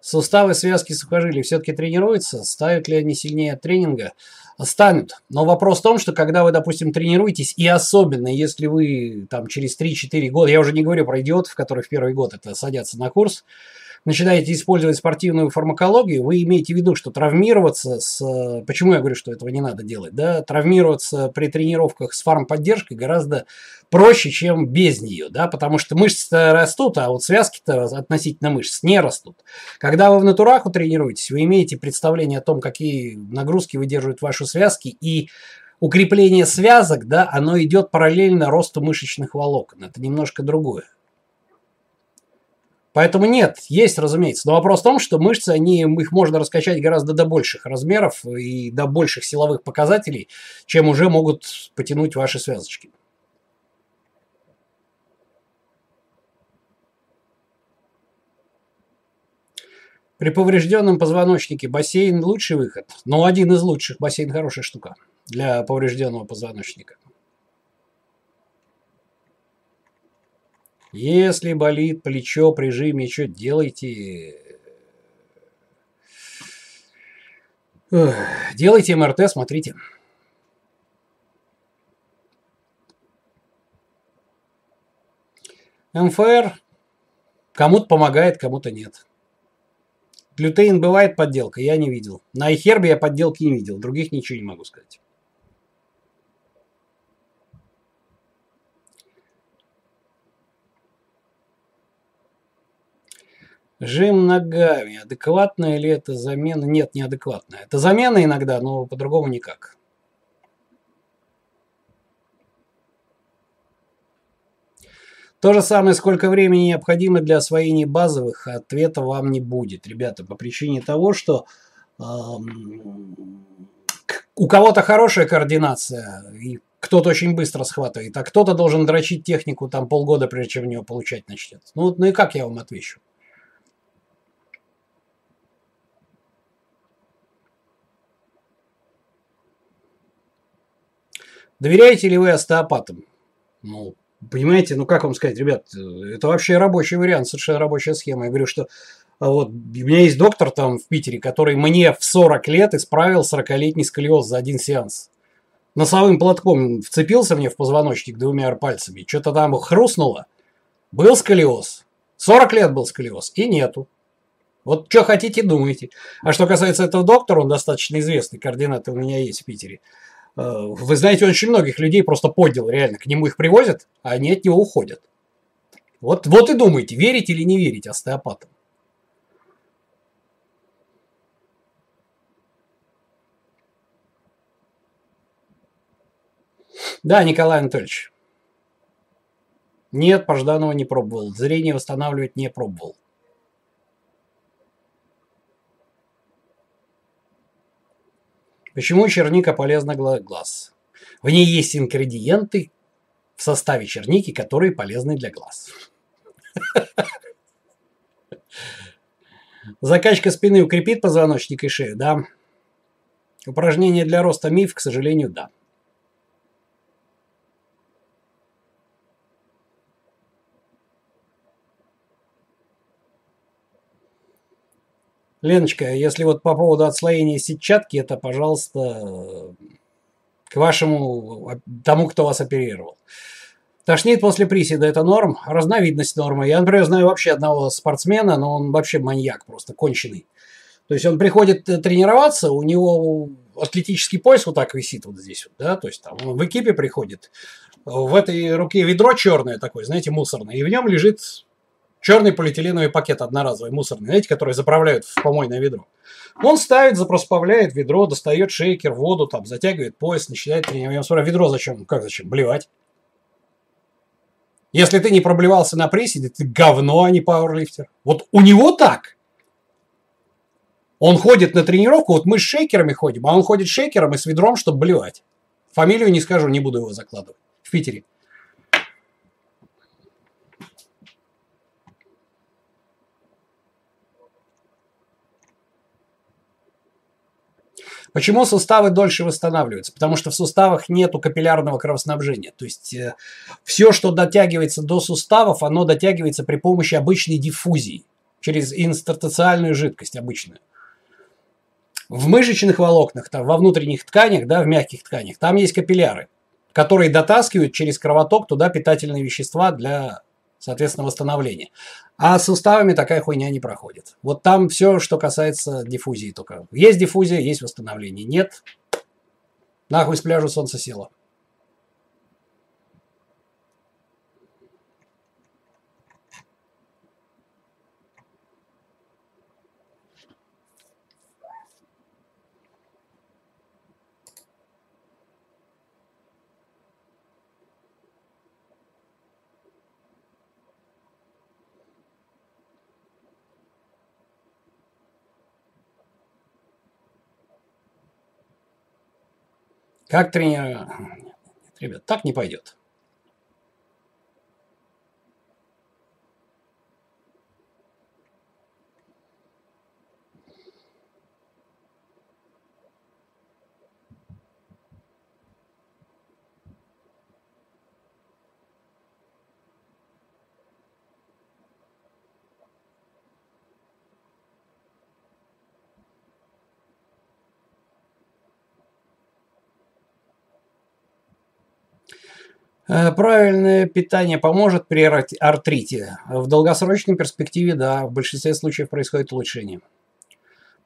Суставы, связки, сухожилия все-таки тренируются? Ставят ли они сильнее от тренинга? станут. Но вопрос в том, что когда вы, допустим, тренируетесь, и особенно если вы там через 3-4 года, я уже не говорю про идиотов, которые в первый год это садятся на курс, начинаете использовать спортивную фармакологию, вы имеете в виду, что травмироваться с... Почему я говорю, что этого не надо делать? Да? Травмироваться при тренировках с фармподдержкой гораздо проще, чем без нее, да, потому что мышцы растут, а вот связки-то относительно мышц не растут. Когда вы в натураху тренируетесь, вы имеете представление о том, какие нагрузки выдерживают ваши связки, и укрепление связок, да, оно идет параллельно росту мышечных волокон. Это немножко другое. Поэтому нет, есть, разумеется. Но вопрос в том, что мышцы, они, их можно раскачать гораздо до больших размеров и до больших силовых показателей, чем уже могут потянуть ваши связочки. При поврежденном позвоночнике бассейн лучший выход. Но один из лучших. Бассейн хорошая штука для поврежденного позвоночника. Если болит плечо, прижиме, что делайте? Делайте МРТ, смотрите. МФР кому-то помогает, кому-то нет. Глютеин бывает подделка, я не видел. На iHerb я подделки не видел, других ничего не могу сказать. Жим ногами. Адекватная ли это замена? Нет, неадекватная. Это замена иногда, но по-другому никак. То же самое, сколько времени необходимо для освоения базовых, ответа вам не будет, ребята, по причине того, что э, у кого-то хорошая координация, и кто-то очень быстро схватывает, а кто-то должен дрочить технику там полгода, прежде чем в нее получать начнет. Ну, ну и как я вам отвечу? Доверяете ли вы остеопатам? Ну, понимаете, ну как вам сказать, ребят, это вообще рабочий вариант, совершенно рабочая схема. Я говорю, что а вот у меня есть доктор там в Питере, который мне в 40 лет исправил 40-летний сколиоз за один сеанс. Носовым платком вцепился мне в позвоночник двумя пальцами, что-то там хрустнуло. Был сколиоз. 40 лет был сколиоз, и нету. Вот что хотите, думайте. А что касается этого доктора, он достаточно известный, координаты у меня есть в Питере. Э, вы знаете, очень многих людей просто поднял, реально. К нему их привозят, а они от него уходят. Вот, вот и думайте, верить или не верить остеопатам. Да, Николай Анатольевич. Нет, Пожданова не пробовал. Зрение восстанавливать не пробовал. Почему черника полезна глаз? В ней есть ингредиенты в составе черники, которые полезны для глаз. Закачка спины укрепит позвоночник и шею, да. Упражнение для роста миф, к сожалению, да. Леночка, если вот по поводу отслоения сетчатки, это, пожалуйста, к вашему, тому, кто вас оперировал. Тошнит после приседа – это норм, разновидность нормы. Я, например, знаю вообще одного спортсмена, но он вообще маньяк просто, конченый. То есть он приходит э, тренироваться, у него атлетический пояс вот так висит вот здесь, вот, да, то есть там он в экипе приходит, в этой руке ведро черное такое, знаете, мусорное, и в нем лежит черный полиэтиленовый пакет одноразовый, мусорный, знаете, который заправляют в помойное ведро. Он ставит, запросправляет ведро, достает шейкер, воду, там, затягивает пояс, начинает тренировать. Я спрашиваю, ведро зачем? Как зачем? Блевать. Если ты не проблевался на приседе, ты говно, а не пауэрлифтер. Вот у него так. Он ходит на тренировку, вот мы с шейкерами ходим, а он ходит с шейкером и с ведром, чтобы блевать. Фамилию не скажу, не буду его закладывать. В Питере. Почему суставы дольше восстанавливаются? Потому что в суставах нету капиллярного кровоснабжения. То есть э, все, что дотягивается до суставов, оно дотягивается при помощи обычной диффузии, через интерстициальную жидкость обычную. В мышечных волокнах, там, во внутренних тканях, да, в мягких тканях, там есть капилляры, которые дотаскивают через кровоток туда питательные вещества для соответственно, восстановление. А с суставами такая хуйня не проходит. Вот там все, что касается диффузии только. Есть диффузия, есть восстановление. Нет, нахуй с пляжа солнце село. Как тренер... Ребят, так не пойдет. Правильное питание поможет при артрите. В долгосрочной перспективе, да, в большинстве случаев происходит улучшение.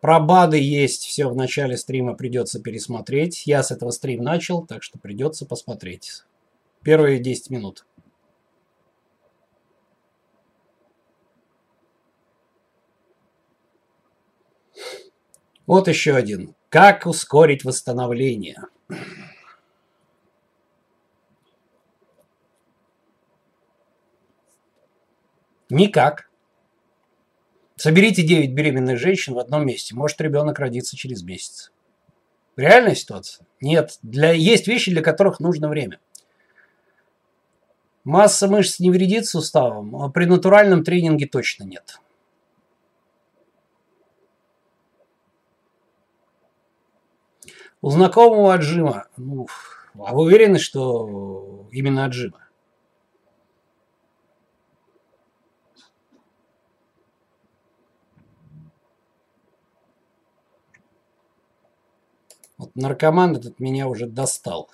Про БАДы есть все в начале стрима, придется пересмотреть. Я с этого стрим начал, так что придется посмотреть. Первые 10 минут. Вот еще один. Как ускорить восстановление? Никак. Соберите 9 беременных женщин в одном месте. Может ребенок родиться через месяц. Реальная ситуация? Нет. Для... Есть вещи, для которых нужно время. Масса мышц не вредит суставам, а при натуральном тренинге точно нет. У знакомого отжима, ну, а вы уверены, что именно отжима? Наркоман этот меня уже достал.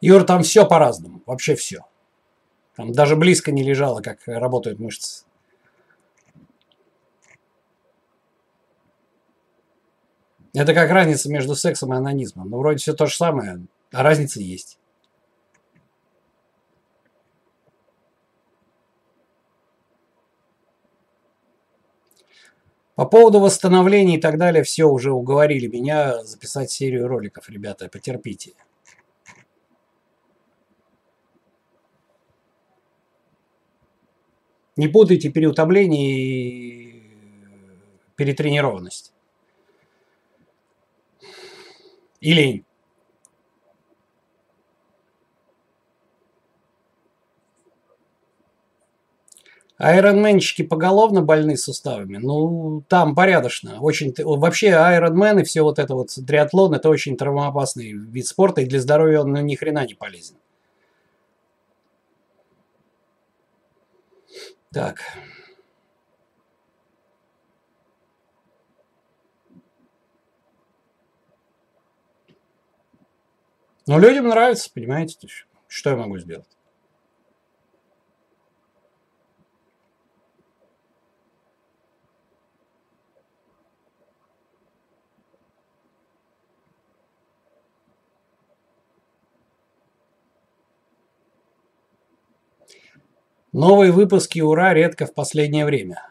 Юр, там все по-разному, вообще все. Там даже близко не лежало, как работают мышцы. Это как разница между сексом и анонизмом. Ну, вроде все то же самое, а разница есть. По поводу восстановления и так далее, все уже уговорили меня записать серию роликов, ребята, потерпите. Не путайте переутомление и перетренированность. И лень. Айронменщики поголовно больны суставами. Ну, там порядочно. Очень, вообще, айронмен и все вот это вот триатлон, это очень травмоопасный вид спорта, и для здоровья он ну, ни хрена не полезен. Так. Но людям нравится, понимаете, что я могу сделать? Новые выпуски «Ура» редко в последнее время.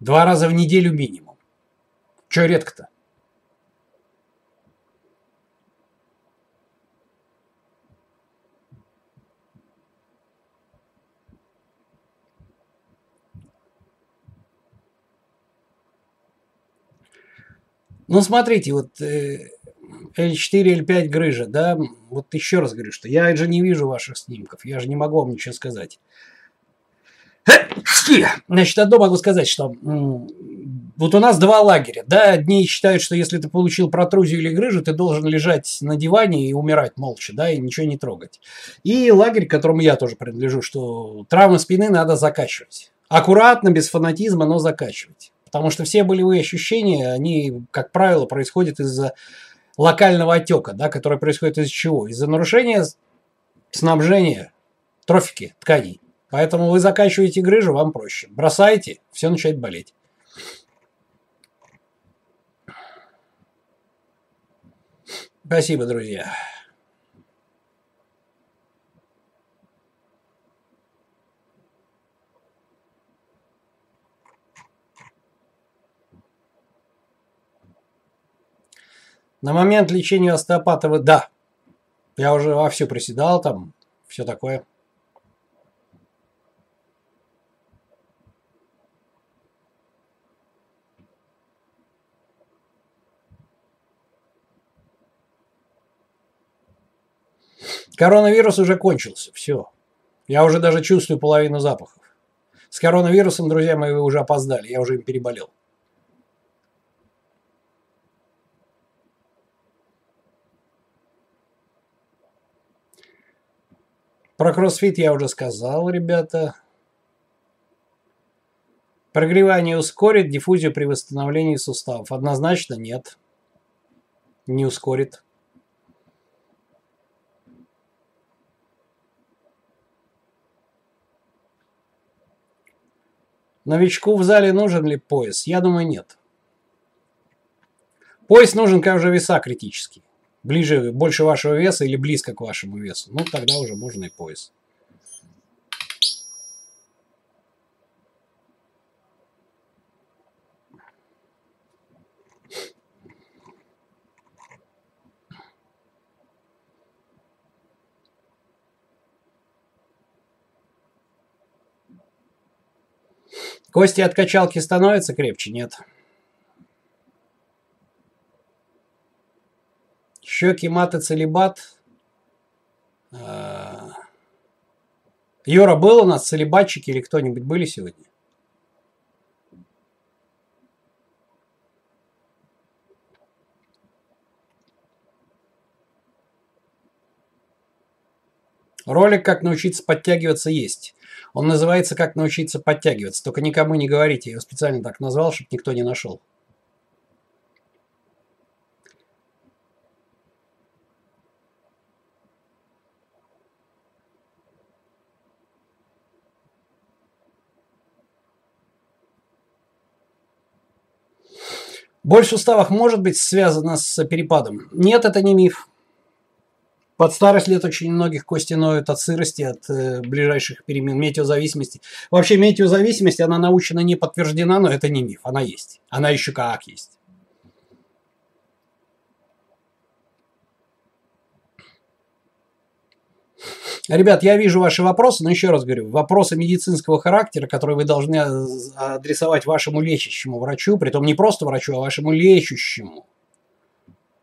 Два раза в неделю минимум. Че редко-то? Ну, смотрите, вот э, L4, L5 грыжа, да, вот еще раз говорю, что я же не вижу ваших снимков, я же не могу вам ничего сказать. Значит, одно могу сказать, что вот у нас два лагеря, да, одни считают, что если ты получил протрузию или грыжу, ты должен лежать на диване и умирать молча, да, и ничего не трогать. И лагерь, к которому я тоже принадлежу, что травмы спины надо закачивать. Аккуратно, без фанатизма, но закачивать. Потому что все болевые ощущения, они, как правило, происходят из-за локального отека, да, который происходит из-за чего? Из-за нарушения снабжения трофики тканей. Поэтому вы заканчиваете грыжу, вам проще. Бросаете, все начинает болеть. Спасибо, друзья. На момент лечения остеопата вы, да, я уже вовсю приседал там, все такое. Коронавирус уже кончился, все. Я уже даже чувствую половину запахов. С коронавирусом, друзья мои, вы уже опоздали, я уже им переболел. Про кроссфит я уже сказал, ребята. Прогревание ускорит диффузию при восстановлении суставов? Однозначно нет. Не ускорит. Новичку в зале нужен ли пояс? Я думаю, нет. Пояс нужен, когда уже веса критические ближе, больше вашего веса или близко к вашему весу, ну тогда уже можно и пояс. Кости от качалки становятся крепче? Нет. Щеки, маты, целебат. Юра, был у нас целебатчики или кто-нибудь были сегодня? Ролик «Как научиться подтягиваться» есть. Он называется «Как научиться подтягиваться». Только никому не говорите. Я его специально так назвал, чтобы никто не нашел. Боль в суставах может быть связана с перепадом? Нет, это не миф. Под старость лет очень многих кости ноют от сырости, от э, ближайших перемен, метеозависимости. Вообще метеозависимость, она научно не подтверждена, но это не миф, она есть. Она еще как есть. Ребят, я вижу ваши вопросы, но еще раз говорю, вопросы медицинского характера, которые вы должны адресовать вашему лечащему врачу, при том не просто врачу, а вашему лечащему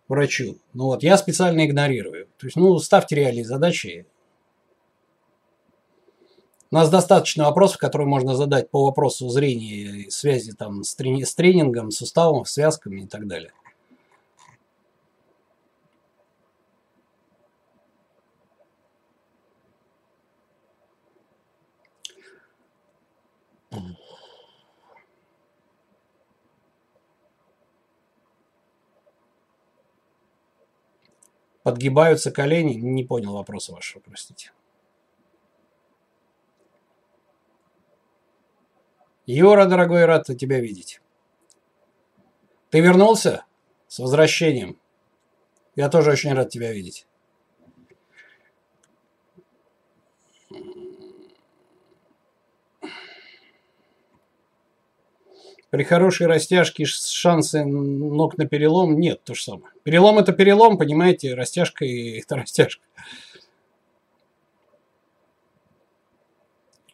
врачу. Ну вот, я специально игнорирую. То есть, ну, ставьте реальные задачи. У нас достаточно вопросов, которые можно задать по вопросу зрения, связи там с, трени- с тренингом, суставом, связками и так далее. Подгибаются колени? Не понял вопроса вашего, простите. Юра, дорогой, рад тебя видеть. Ты вернулся? С возвращением. Я тоже очень рад тебя видеть. При хорошей растяжке шансы ног на перелом нет, то же самое. Перелом это перелом, понимаете, растяжка и это растяжка.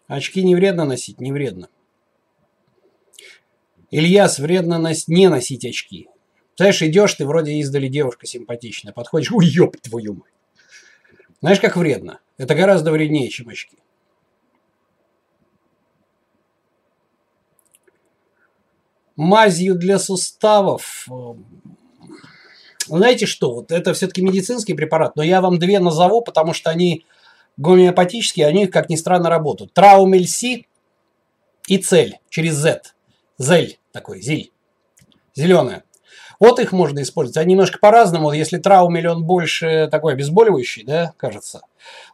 Очки не вредно носить? Не вредно. Ильяс, вредно нос... не носить очки. Знаешь, идешь, ты вроде издали девушка симпатичная, подходишь, ой, твою мать. Знаешь, как вредно? Это гораздо вреднее, чем очки. Мазью для суставов. Э, знаете что, вот это все-таки медицинский препарат, но я вам две назову, потому что они гомеопатические, они, как ни странно, работают. Траумельси и цель через Z. Зель такой, зиль. Зеленая. Вот их можно использовать. Они немножко по-разному. Если траумель, он больше такой обезболивающий, да, кажется.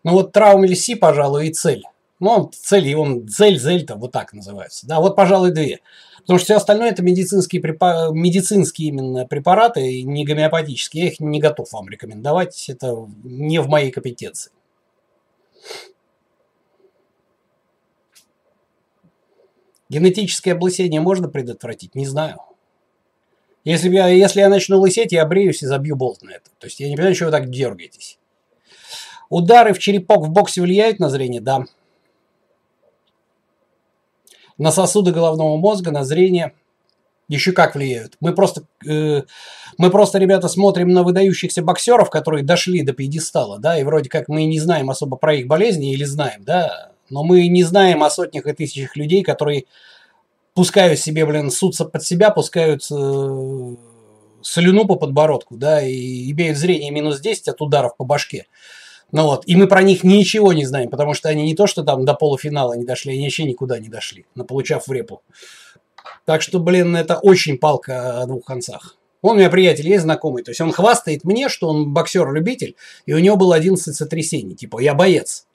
Но вот траумель Си, пожалуй, и цель. Ну, цель, и он цель, зель-то вот так называется. Да, вот, пожалуй, две. Потому что все остальное это медицинские, медицинские именно препараты, не гомеопатические. Я их не готов вам рекомендовать. Это не в моей компетенции. Генетическое облысение можно предотвратить? Не знаю. Если я, если я начну лысеть, я бреюсь и забью болт на это. То есть я не понимаю, чего вы так дергаетесь. Удары в черепок в боксе влияют на зрение? Да на сосуды головного мозга, на зрение еще как влияют. Мы просто, э, мы просто, ребята, смотрим на выдающихся боксеров, которые дошли до пьедестала, да, и вроде как мы не знаем особо про их болезни или знаем, да, но мы не знаем о сотнях и тысячах людей, которые пускают себе, блин, сутся под себя, пускают э, слюну по подбородку, да, и имеют зрение минус 10 от ударов по башке. Ну вот, и мы про них ничего не знаем, потому что они не то, что там до полуфинала не дошли, они вообще никуда не дошли, получав в репу. Так что, блин, это очень палка о двух концах. Он у меня приятель есть знакомый, то есть он хвастает мне, что он боксер-любитель, и у него было 11 сотрясений, типа, я боец.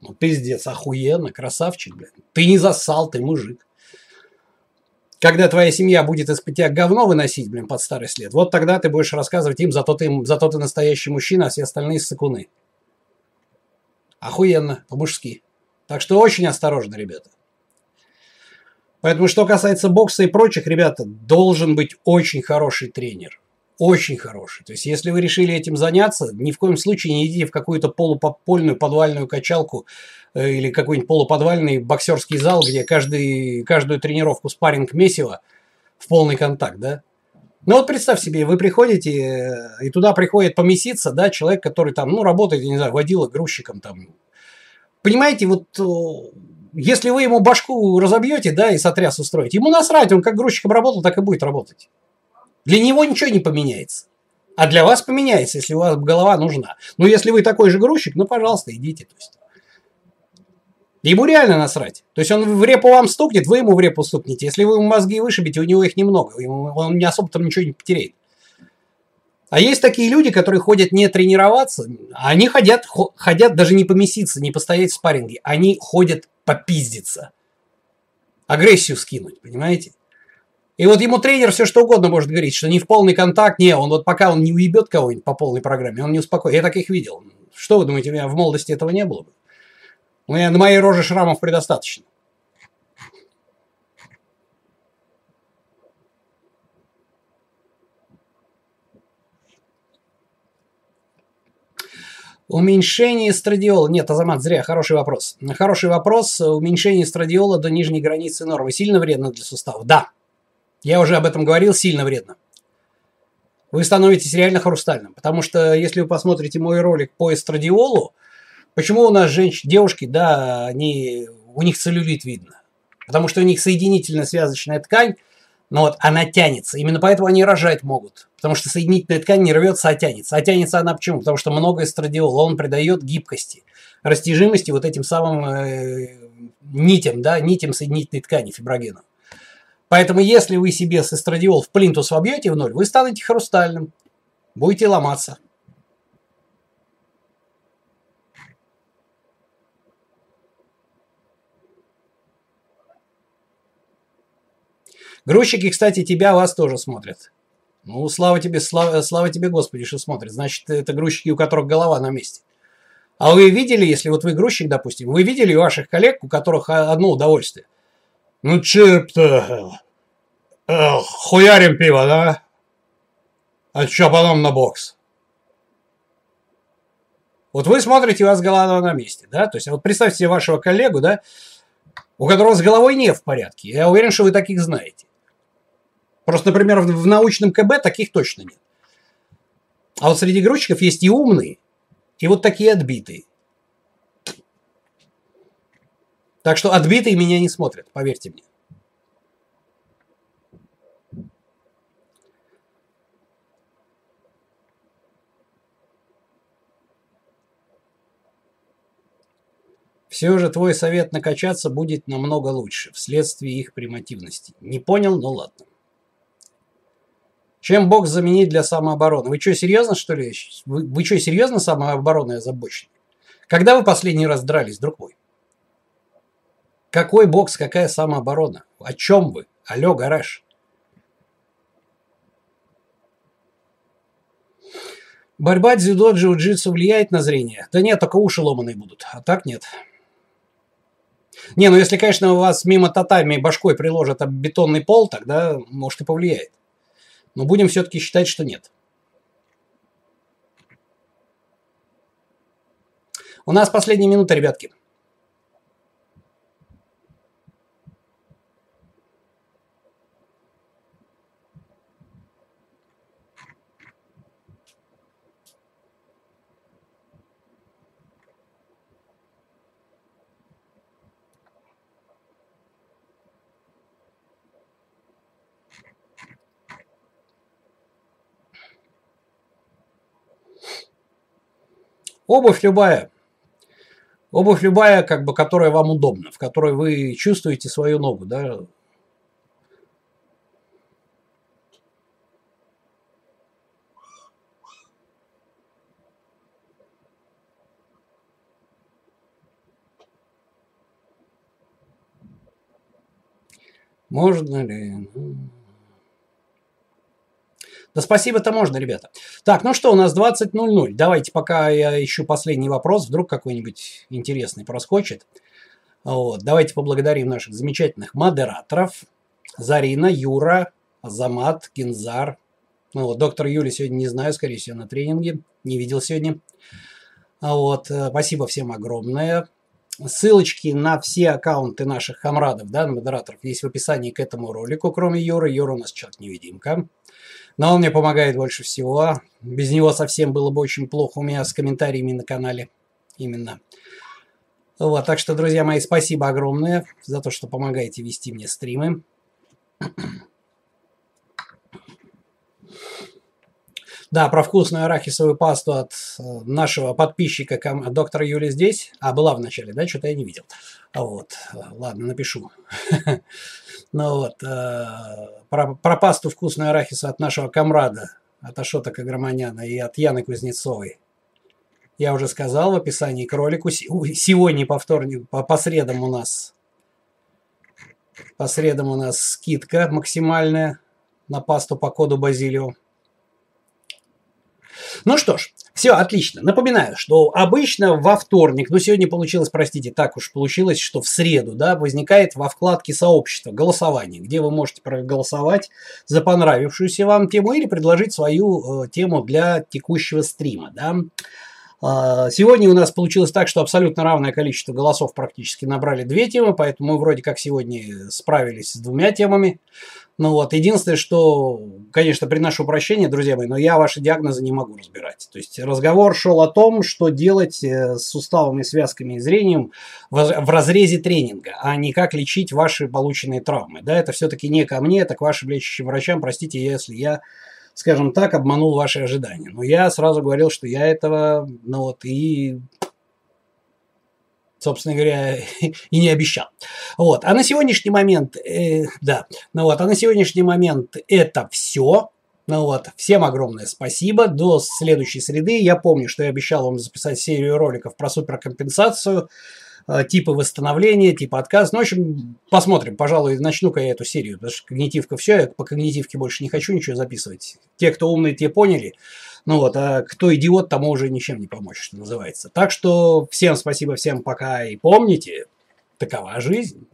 Ну, пиздец, охуенно, красавчик, блин. Ты не засал, ты мужик. Когда твоя семья будет из-под тебя говно выносить, блин, под старость лет, вот тогда ты будешь рассказывать им, зато ты, зато ты настоящий мужчина, а все остальные сыкуны. Охуенно, по-мужски. Так что очень осторожно, ребята. Поэтому, что касается бокса и прочих, ребята, должен быть очень хороший тренер. Очень хороший. То есть, если вы решили этим заняться, ни в коем случае не идите в какую-то полуподпольную подвальную качалку э, или какой-нибудь полуподвальный боксерский зал, где каждый, каждую тренировку спарринг месиво в полный контакт, да? Ну вот представь себе, вы приходите, э, и туда приходит помеситься, да, человек, который там, ну, работает, я не знаю, водила, грузчиком там. Понимаете, вот э, если вы ему башку разобьете, да, и сотряс устроите, ему насрать, он как грузчиком работал, так и будет работать. Для него ничего не поменяется. А для вас поменяется, если у вас голова нужна. Но если вы такой же грузчик, ну, пожалуйста, идите. То есть. Ему реально насрать. То есть он в репу вам стукнет, вы ему в репу стукнете. Если вы ему мозги вышибите, у него их немного. Он не особо там ничего не потеряет. А есть такие люди, которые ходят не тренироваться, они ходят, ходят даже не помеситься, не постоять в спарринге. Они ходят попиздиться. Агрессию скинуть, понимаете? И вот ему тренер все что угодно может говорить, что не в полный контакт, не, он вот пока он не уебет кого-нибудь по полной программе, он не успокоит. Я таких видел. Что вы думаете, у меня в молодости этого не было бы? У меня на моей роже шрамов предостаточно. Уменьшение эстрадиола. Нет, Азамат, зря. Хороший вопрос. Хороший вопрос. Уменьшение эстрадиола до нижней границы нормы сильно вредно для суставов? Да. Я уже об этом говорил, сильно вредно. Вы становитесь реально хрустальным. Потому что, если вы посмотрите мой ролик по эстрадиолу, почему у нас женщины, девушки, да, они, у них целлюлит видно? Потому что у них соединительная связочная ткань но вот она тянется. Именно поэтому они рожать могут. Потому что соединительная ткань не рвется, а тянется. А тянется она почему? Потому что много эстрадиола. Он придает гибкости, растяжимости вот этим самым э, нитям, да, нитям соединительной ткани, фиброгену. Поэтому если вы себе с эстрадиол в плинтус вобьете в ноль, вы станете хрустальным. Будете ломаться. Грузчики, кстати, тебя, вас тоже смотрят. Ну, слава тебе, слава, слава тебе, Господи, что смотрят. Значит, это грузчики, у которых голова на месте. А вы видели, если вот вы грузчик, допустим, вы видели ваших коллег, у которых одно удовольствие? Ну, чип-то, э, хуярим пиво, да? А что потом на бокс? Вот вы смотрите, у вас голова на месте, да? То есть, вот представьте себе вашего коллегу, да, у которого с головой не в порядке. Я уверен, что вы таких знаете. Просто, например, в, научном КБ таких точно нет. А вот среди грузчиков есть и умные, и вот такие отбитые. Так что отбитые меня не смотрят, поверьте мне. Все же твой совет накачаться будет намного лучше, вследствие их примативности. Не понял, ну ладно. Чем бокс заменить для самообороны? Вы что, серьезно, что ли? Вы, вы что, серьезно самообороной озабочены? Когда вы последний раз дрались, друг мой? Какой бокс, какая самооборона? О чем вы? Алло, гараж. Борьба дзюдо, джиу-джитсу влияет на зрение? Да нет, только уши ломаные будут. А так нет. Не, ну если, конечно, у вас мимо татами башкой приложат бетонный пол, тогда может и повлияет. Но будем все-таки считать, что нет. У нас последняя минута, ребятки. Обувь любая. Обувь любая, как бы, которая вам удобна, в которой вы чувствуете свою ногу, да, Можно ли? Да спасибо-то можно, ребята. Так, ну что, у нас 20.00. Давайте, пока я ищу последний вопрос, вдруг какой-нибудь интересный проскочит. Вот, давайте поблагодарим наших замечательных модераторов. Зарина, Юра, Азамат, Гензар. Ну, вот, доктор Юли сегодня не знаю, скорее всего, на тренинге. Не видел сегодня. Вот, э, спасибо всем огромное. Ссылочки на все аккаунты наших комрадов, да, модераторов, есть в описании к этому ролику, кроме Юры. Юра у нас человек-невидимка. Но он мне помогает больше всего. Без него совсем было бы очень плохо у меня с комментариями на канале. Именно. Вот, так что, друзья мои, спасибо огромное за то, что помогаете вести мне стримы. Да, про вкусную арахисовую пасту от э, нашего подписчика доктора Юли здесь. А, была в начале, да? Что-то я не видел. Вот, ладно, напишу. Ну вот, э, про, про пасту вкусную арахису от нашего комрада, от Ашота Каграманяна и от Яны Кузнецовой. Я уже сказал в описании к ролику. Сегодня по вторник, по, по средам у нас По средам у нас скидка максимальная на пасту по коду Базилио. Ну что ж, все, отлично. Напоминаю, что обычно во вторник, ну сегодня получилось, простите, так уж получилось, что в среду, да, возникает во вкладке сообщества голосование, где вы можете проголосовать за понравившуюся вам тему или предложить свою э, тему для текущего стрима, да. А, сегодня у нас получилось так, что абсолютно равное количество голосов практически набрали две темы, поэтому мы вроде как сегодня справились с двумя темами. Ну вот, единственное, что, конечно, приношу прощения, друзья мои, но я ваши диагнозы не могу разбирать. То есть разговор шел о том, что делать э, с суставами, связками и зрением в разрезе тренинга, а не как лечить ваши полученные травмы. Да, это все-таки не ко мне, это к вашим лечащим врачам. Простите, если я скажем так, обманул ваши ожидания. Но я сразу говорил, что я этого, ну вот, и собственно говоря, и не обещал. Вот. А на сегодняшний момент, э, да, ну вот, а на сегодняшний момент это все. Ну вот, всем огромное спасибо. До следующей среды. Я помню, что я обещал вам записать серию роликов про суперкомпенсацию, э, типы восстановления, типа отказ. Ну, в общем, посмотрим. Пожалуй, начну-ка я эту серию, потому что когнитивка все, я по когнитивке больше не хочу ничего записывать. Те, кто умные, те поняли. Ну вот, а кто идиот, тому уже ничем не помочь, что называется. Так что всем спасибо, всем пока и помните, такова жизнь.